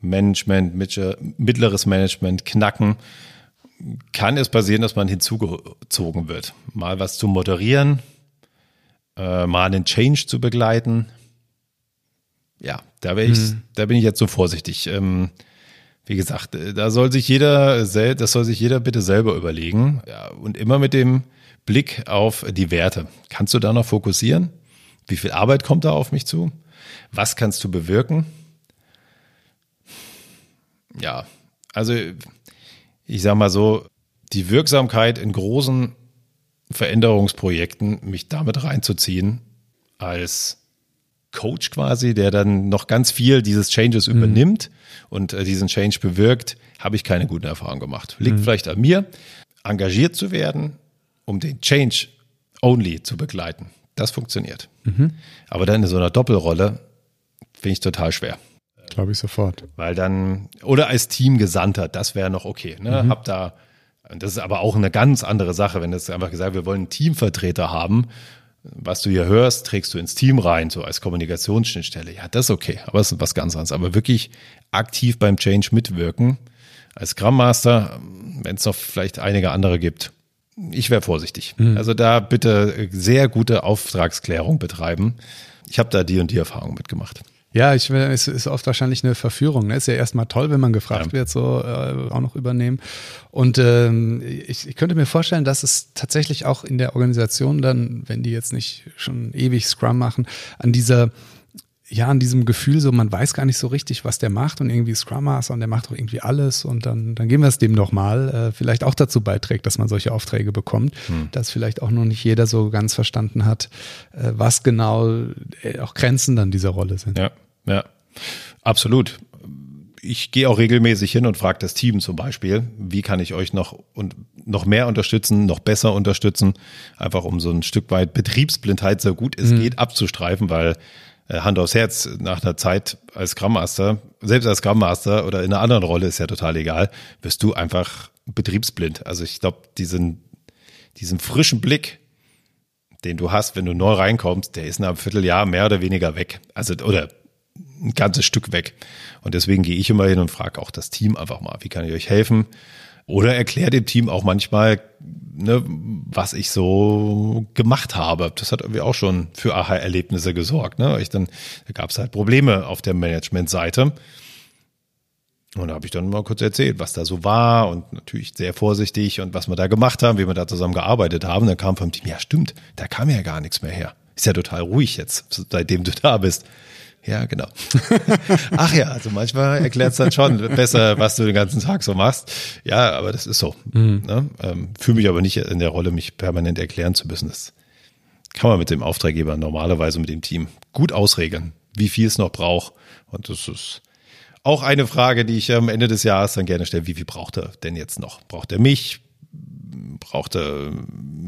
Management, mittleres Management knacken, kann es passieren, dass man hinzugezogen wird. Mal was zu moderieren, äh, mal einen Change zu begleiten. Ja, da, ich, mhm. da bin ich jetzt so vorsichtig. Ähm, wie gesagt, äh, da soll sich jeder, das soll sich jeder bitte selber überlegen. Ja, und immer mit dem Blick auf die Werte. Kannst du da noch fokussieren? Wie viel Arbeit kommt da auf mich zu? Was kannst du bewirken? Ja, also ich sag mal so, die Wirksamkeit in großen Veränderungsprojekten, mich damit reinzuziehen, als Coach quasi, der dann noch ganz viel dieses Changes mhm. übernimmt und äh, diesen Change bewirkt, habe ich keine guten Erfahrungen gemacht. Liegt mhm. vielleicht an mir, engagiert zu werden, um den Change only zu begleiten. Das funktioniert. Mhm. Aber dann in so einer Doppelrolle finde ich total schwer. Glaube ich sofort. Weil dann, oder als Teamgesandter, das wäre noch okay. Ne? Mhm. Hab da, das ist aber auch eine ganz andere Sache, wenn das einfach gesagt, wir wollen einen Teamvertreter haben was du hier hörst, trägst du ins Team rein, so als Kommunikationsschnittstelle. Ja, das ist okay, aber es ist was ganz anderes. Aber wirklich aktiv beim Change mitwirken, als Scrum Master, wenn es noch vielleicht einige andere gibt, ich wäre vorsichtig. Mhm. Also da bitte sehr gute Auftragsklärung betreiben. Ich habe da die und die Erfahrung mitgemacht. Ja, ich es ist oft wahrscheinlich eine Verführung. Ne? Ist ja erstmal toll, wenn man gefragt ja. wird, so äh, auch noch übernehmen. Und ähm, ich, ich könnte mir vorstellen, dass es tatsächlich auch in der Organisation dann, wenn die jetzt nicht schon ewig Scrum machen, an dieser ja, an diesem Gefühl, so man weiß gar nicht so richtig, was der macht und irgendwie Scrum Master und der macht doch irgendwie alles und dann, dann geben wir es dem doch mal, äh, vielleicht auch dazu beiträgt, dass man solche Aufträge bekommt, hm. dass vielleicht auch noch nicht jeder so ganz verstanden hat, äh, was genau äh, auch Grenzen dann dieser Rolle sind. Ja, ja, absolut. Ich gehe auch regelmäßig hin und frage das Team zum Beispiel, wie kann ich euch noch und noch mehr unterstützen, noch besser unterstützen, einfach um so ein Stück weit Betriebsblindheit so gut es hm. geht abzustreifen, weil Hand aufs Herz, nach einer Zeit als Scrum Master, selbst als Scrum Master oder in einer anderen Rolle ist ja total egal, wirst du einfach betriebsblind. Also ich glaube, diesen, diesen frischen Blick, den du hast, wenn du neu reinkommst, der ist nach einem Vierteljahr mehr oder weniger weg. Also, oder ein ganzes Stück weg. Und deswegen gehe ich immer hin und frage auch das Team einfach mal, wie kann ich euch helfen? Oder erkläre dem Team auch manchmal, ne, was ich so gemacht habe. Das hat irgendwie auch schon für Aha-Erlebnisse gesorgt. Ne? Ich dann, da gab es halt Probleme auf der Management-Seite. Und da habe ich dann mal kurz erzählt, was da so war und natürlich sehr vorsichtig und was wir da gemacht haben, wie wir da zusammen gearbeitet haben. Dann kam vom Team, ja stimmt, da kam ja gar nichts mehr her. Ist ja total ruhig jetzt, seitdem du da bist. Ja, genau. Ach ja, also manchmal erklärt es dann schon besser, was du den ganzen Tag so machst. Ja, aber das ist so. Mhm. Ne? Ähm, Fühle mich aber nicht in der Rolle, mich permanent erklären zu müssen. Das kann man mit dem Auftraggeber normalerweise mit dem Team gut ausregeln, wie viel es noch braucht. Und das ist auch eine Frage, die ich am Ende des Jahres dann gerne stelle. Wie viel braucht er denn jetzt noch? Braucht er mich? Braucht er,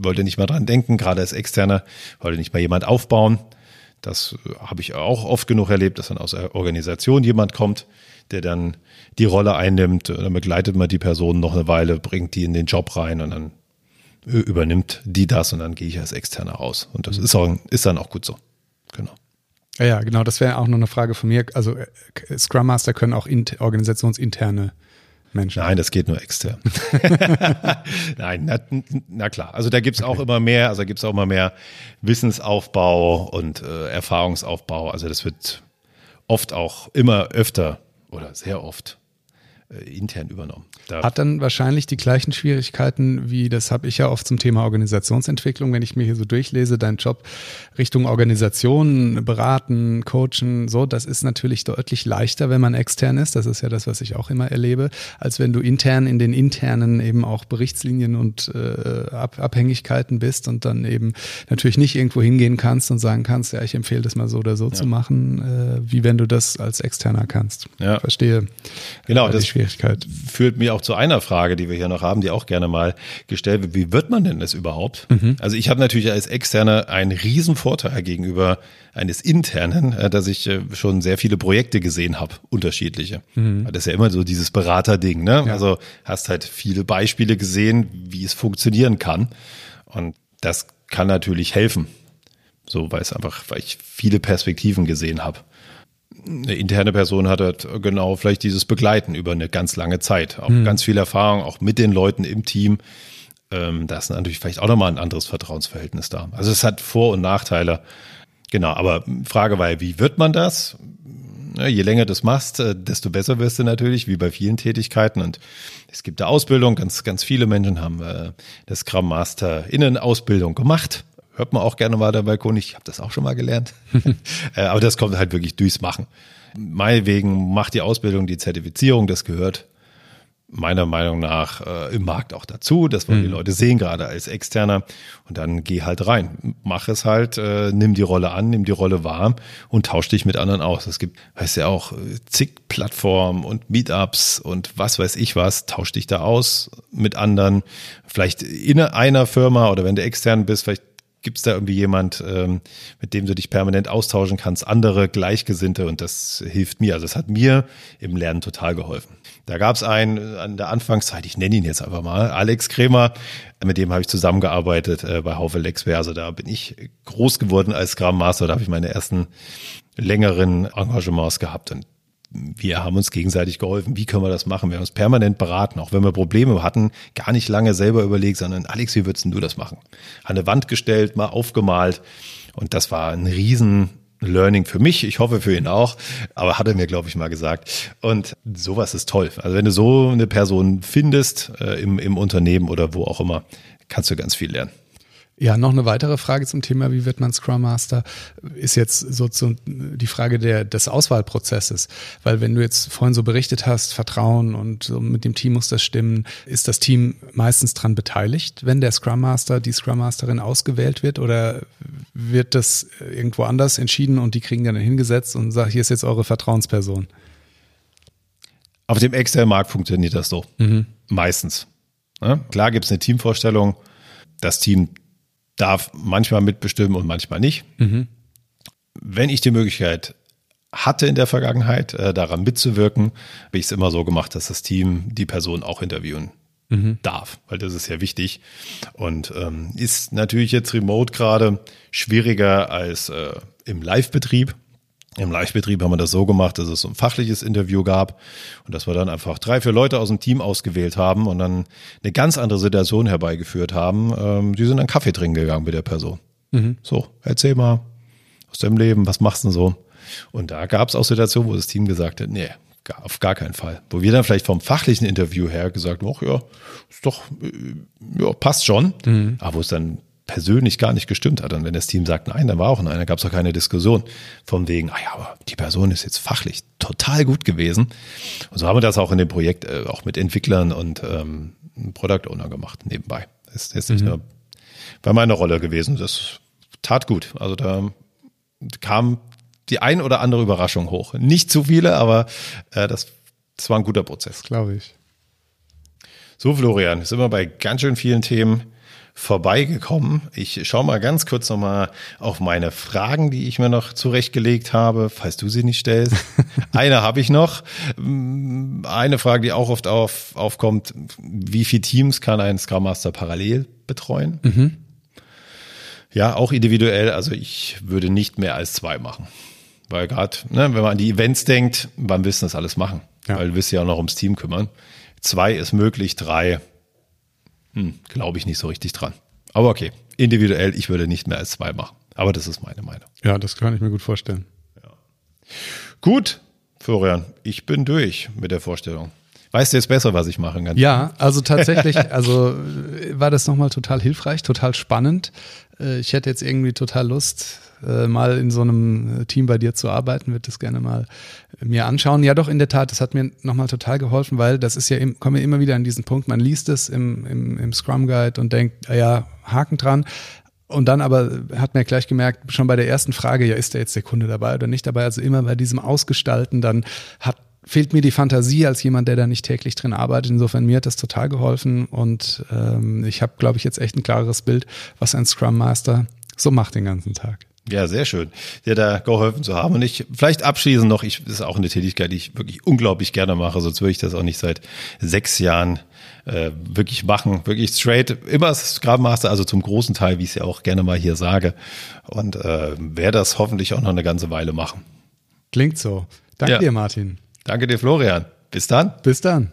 wollte nicht mal dran denken, gerade als Externer, wollte nicht mal jemand aufbauen? Das habe ich auch oft genug erlebt, dass dann aus der Organisation jemand kommt, der dann die Rolle einnimmt. Dann begleitet man die Person noch eine Weile, bringt die in den Job rein und dann übernimmt die das und dann gehe ich als Externer raus. Und das ist, auch, ist dann auch gut so. Genau. Ja, ja genau. Das wäre auch noch eine Frage von mir. Also äh, Scrum Master können auch organisationsinterne Menschen. Nein, das geht nur extern. Nein, na, na, klar. Also da gibt's okay. auch immer mehr, also gibt's auch immer mehr Wissensaufbau und äh, Erfahrungsaufbau. Also das wird oft auch immer öfter oder sehr oft intern übernommen. Da Hat dann wahrscheinlich die gleichen Schwierigkeiten wie, das habe ich ja oft zum Thema Organisationsentwicklung, wenn ich mir hier so durchlese, dein Job Richtung Organisation, beraten, coachen, so, das ist natürlich deutlich leichter, wenn man extern ist. Das ist ja das, was ich auch immer erlebe, als wenn du intern in den internen eben auch Berichtslinien und äh, Ab Abhängigkeiten bist und dann eben natürlich nicht irgendwo hingehen kannst und sagen kannst, ja, ich empfehle das mal so oder so ja. zu machen, äh, wie wenn du das als Externer kannst. Ja. Verstehe. Genau, das Schwierigkeit. Führt mir auch zu einer Frage, die wir hier noch haben, die auch gerne mal gestellt wird. Wie wird man denn das überhaupt? Mhm. Also ich habe natürlich als Externer einen riesen Vorteil gegenüber eines internen, äh, dass ich äh, schon sehr viele Projekte gesehen habe, unterschiedliche. Mhm. Das ist ja immer so dieses Beraterding, ne? Ja. Also hast halt viele Beispiele gesehen, wie es funktionieren kann. Und das kann natürlich helfen. So, weil es einfach, weil ich viele Perspektiven gesehen habe eine interne Person hat halt genau vielleicht dieses Begleiten über eine ganz lange Zeit. Auch mhm. ganz viel Erfahrung, auch mit den Leuten im Team. Ähm, da ist natürlich vielleicht auch nochmal ein anderes Vertrauensverhältnis da. Also es hat Vor- und Nachteile. Genau, aber Frage war ja, wie wird man das? Je länger du das machst, äh, desto besser wirst du natürlich, wie bei vielen Tätigkeiten. Und es gibt da Ausbildung, ganz, ganz viele Menschen haben äh, das Scrum Master Innen Ausbildung gemacht hört man auch gerne mal der Balkon. Ich habe das auch schon mal gelernt. Äh, aber das kommt halt wirklich durchs Machen. Meinetwegen macht die Ausbildung, die Zertifizierung, das gehört meiner Meinung nach äh, im Markt auch dazu. Das wollen mhm. die Leute sehen, gerade als Externer. Und dann geh halt rein. Mach es halt, äh, nimm die Rolle an, nimm die Rolle wahr und tausch dich mit anderen aus. Es gibt, weißt ja auch, zig Plattformen und Meetups und was weiß ich was. Tausch dich da aus mit anderen. Vielleicht in einer Firma oder wenn du extern bist, vielleicht Gibt es da irgendwie jemand, ähm, mit dem du dich permanent austauschen kannst, andere Gleichgesinnte und das hilft mir. Also es hat mir im Lernen total geholfen. Da gab es einen an der Anfangszeit, ich nenne ihn jetzt einfach mal, Alex Kremer, mit dem habe ich zusammengearbeitet äh, bei Haufe Lexware. Also da bin ich groß geworden als Scrum Master, da habe ich meine ersten längeren Engagements gehabt und wir haben uns gegenseitig geholfen. Wie können wir das machen? Wir haben uns permanent beraten, auch wenn wir Probleme hatten, gar nicht lange selber überlegt, sondern Alex, wie würdest du das machen? An eine Wand gestellt, mal aufgemalt. Und das war ein riesen Learning für mich, ich hoffe für ihn auch, aber hat er mir, glaube ich, mal gesagt. Und sowas ist toll. Also wenn du so eine Person findest äh, im, im Unternehmen oder wo auch immer, kannst du ganz viel lernen. Ja, noch eine weitere Frage zum Thema, wie wird man Scrum Master, ist jetzt so zu, die Frage der, des Auswahlprozesses. Weil wenn du jetzt vorhin so berichtet hast, Vertrauen und so mit dem Team muss das stimmen, ist das Team meistens dran beteiligt, wenn der Scrum Master, die Scrum Masterin ausgewählt wird oder wird das irgendwo anders entschieden und die kriegen dann hingesetzt und sagen, hier ist jetzt eure Vertrauensperson? Auf dem externen Markt funktioniert das so. Mhm. Meistens. Ja, klar gibt es eine Teamvorstellung. Das Team darf manchmal mitbestimmen und manchmal nicht. Mhm. Wenn ich die Möglichkeit hatte in der Vergangenheit, äh, daran mitzuwirken, habe ich es immer so gemacht, dass das Team die Person auch interviewen mhm. darf, weil das ist ja wichtig und ähm, ist natürlich jetzt remote gerade schwieriger als äh, im Live-Betrieb. Im Live-Betrieb haben wir das so gemacht, dass es so ein fachliches Interview gab und dass wir dann einfach drei, vier Leute aus dem Team ausgewählt haben und dann eine ganz andere Situation herbeigeführt haben. Ähm, die sind dann Kaffee trinken gegangen mit der Person. Mhm. So, erzähl mal aus deinem Leben, was machst du denn so? Und da gab es auch Situationen, wo das Team gesagt hat, nee, auf gar keinen Fall. Wo wir dann vielleicht vom fachlichen Interview her gesagt, ach ja, ist doch, äh, ja, passt schon. Mhm. Aber wo es dann persönlich gar nicht gestimmt hat. Und wenn das Team sagt, nein, dann war auch nein, da gab es auch keine Diskussion von wegen, ah ja, aber die Person ist jetzt fachlich total gut gewesen. Und so haben wir das auch in dem Projekt äh, auch mit Entwicklern und ähm, Product Owner gemacht nebenbei. Das ist jetzt nicht mhm. nur bei meiner Rolle gewesen. Das tat gut. Also da kam die ein oder andere Überraschung hoch. Nicht zu viele, aber äh, das, das war ein guter Prozess. Glaube ich. So, Florian, sind wir bei ganz schön vielen Themen vorbeigekommen. Ich schaue mal ganz kurz nochmal auf meine Fragen, die ich mir noch zurechtgelegt habe, falls du sie nicht stellst. Eine habe ich noch. Eine Frage, die auch oft auf, aufkommt, wie viele Teams kann ein Scrum Master parallel betreuen? Mhm. Ja, auch individuell. Also ich würde nicht mehr als zwei machen. Weil gerade, ne, wenn man an die Events denkt, wann willst du das alles machen? Ja. Weil du wirst ja auch noch ums Team kümmern. Zwei ist möglich, drei hm, Glaube ich nicht so richtig dran. Aber okay, individuell, ich würde nicht mehr als zwei machen. Aber das ist meine Meinung. Ja, das kann ich mir gut vorstellen. Ja. Gut, Florian, ich bin durch mit der Vorstellung. Weißt du jetzt besser, was ich machen kann? Ja, also tatsächlich, also war das nochmal total hilfreich, total spannend. Äh, ich hätte jetzt irgendwie total Lust, äh, mal in so einem Team bei dir zu arbeiten, würde das gerne mal mir anschauen. Ja, doch, in der Tat, das hat mir nochmal total geholfen, weil das ist ja, kommen wir immer wieder an diesen Punkt, man liest es im, im, im Scrum Guide und denkt, ja, Haken dran. Und dann aber hat man ja gleich gemerkt, schon bei der ersten Frage, ja, ist da jetzt der Kunde dabei oder nicht dabei? Also immer bei diesem Ausgestalten, dann hat fehlt mir die Fantasie als jemand, der da nicht täglich drin arbeitet. Insofern mir hat das total geholfen und ähm, ich habe, glaube ich, jetzt echt ein klares Bild, was ein Scrum Master so macht den ganzen Tag. Ja, sehr schön, dir da geholfen zu haben. Und ich vielleicht abschließend noch, ich, das ist auch eine Tätigkeit, die ich wirklich unglaublich gerne mache, sonst würde ich das auch nicht seit sechs Jahren äh, wirklich machen, wirklich straight, immer Scrum Master, also zum großen Teil, wie ich es ja auch gerne mal hier sage. Und äh, werde das hoffentlich auch noch eine ganze Weile machen. Klingt so. Danke ja. dir, Martin. Danke dir, Florian. Bis dann. Bis dann.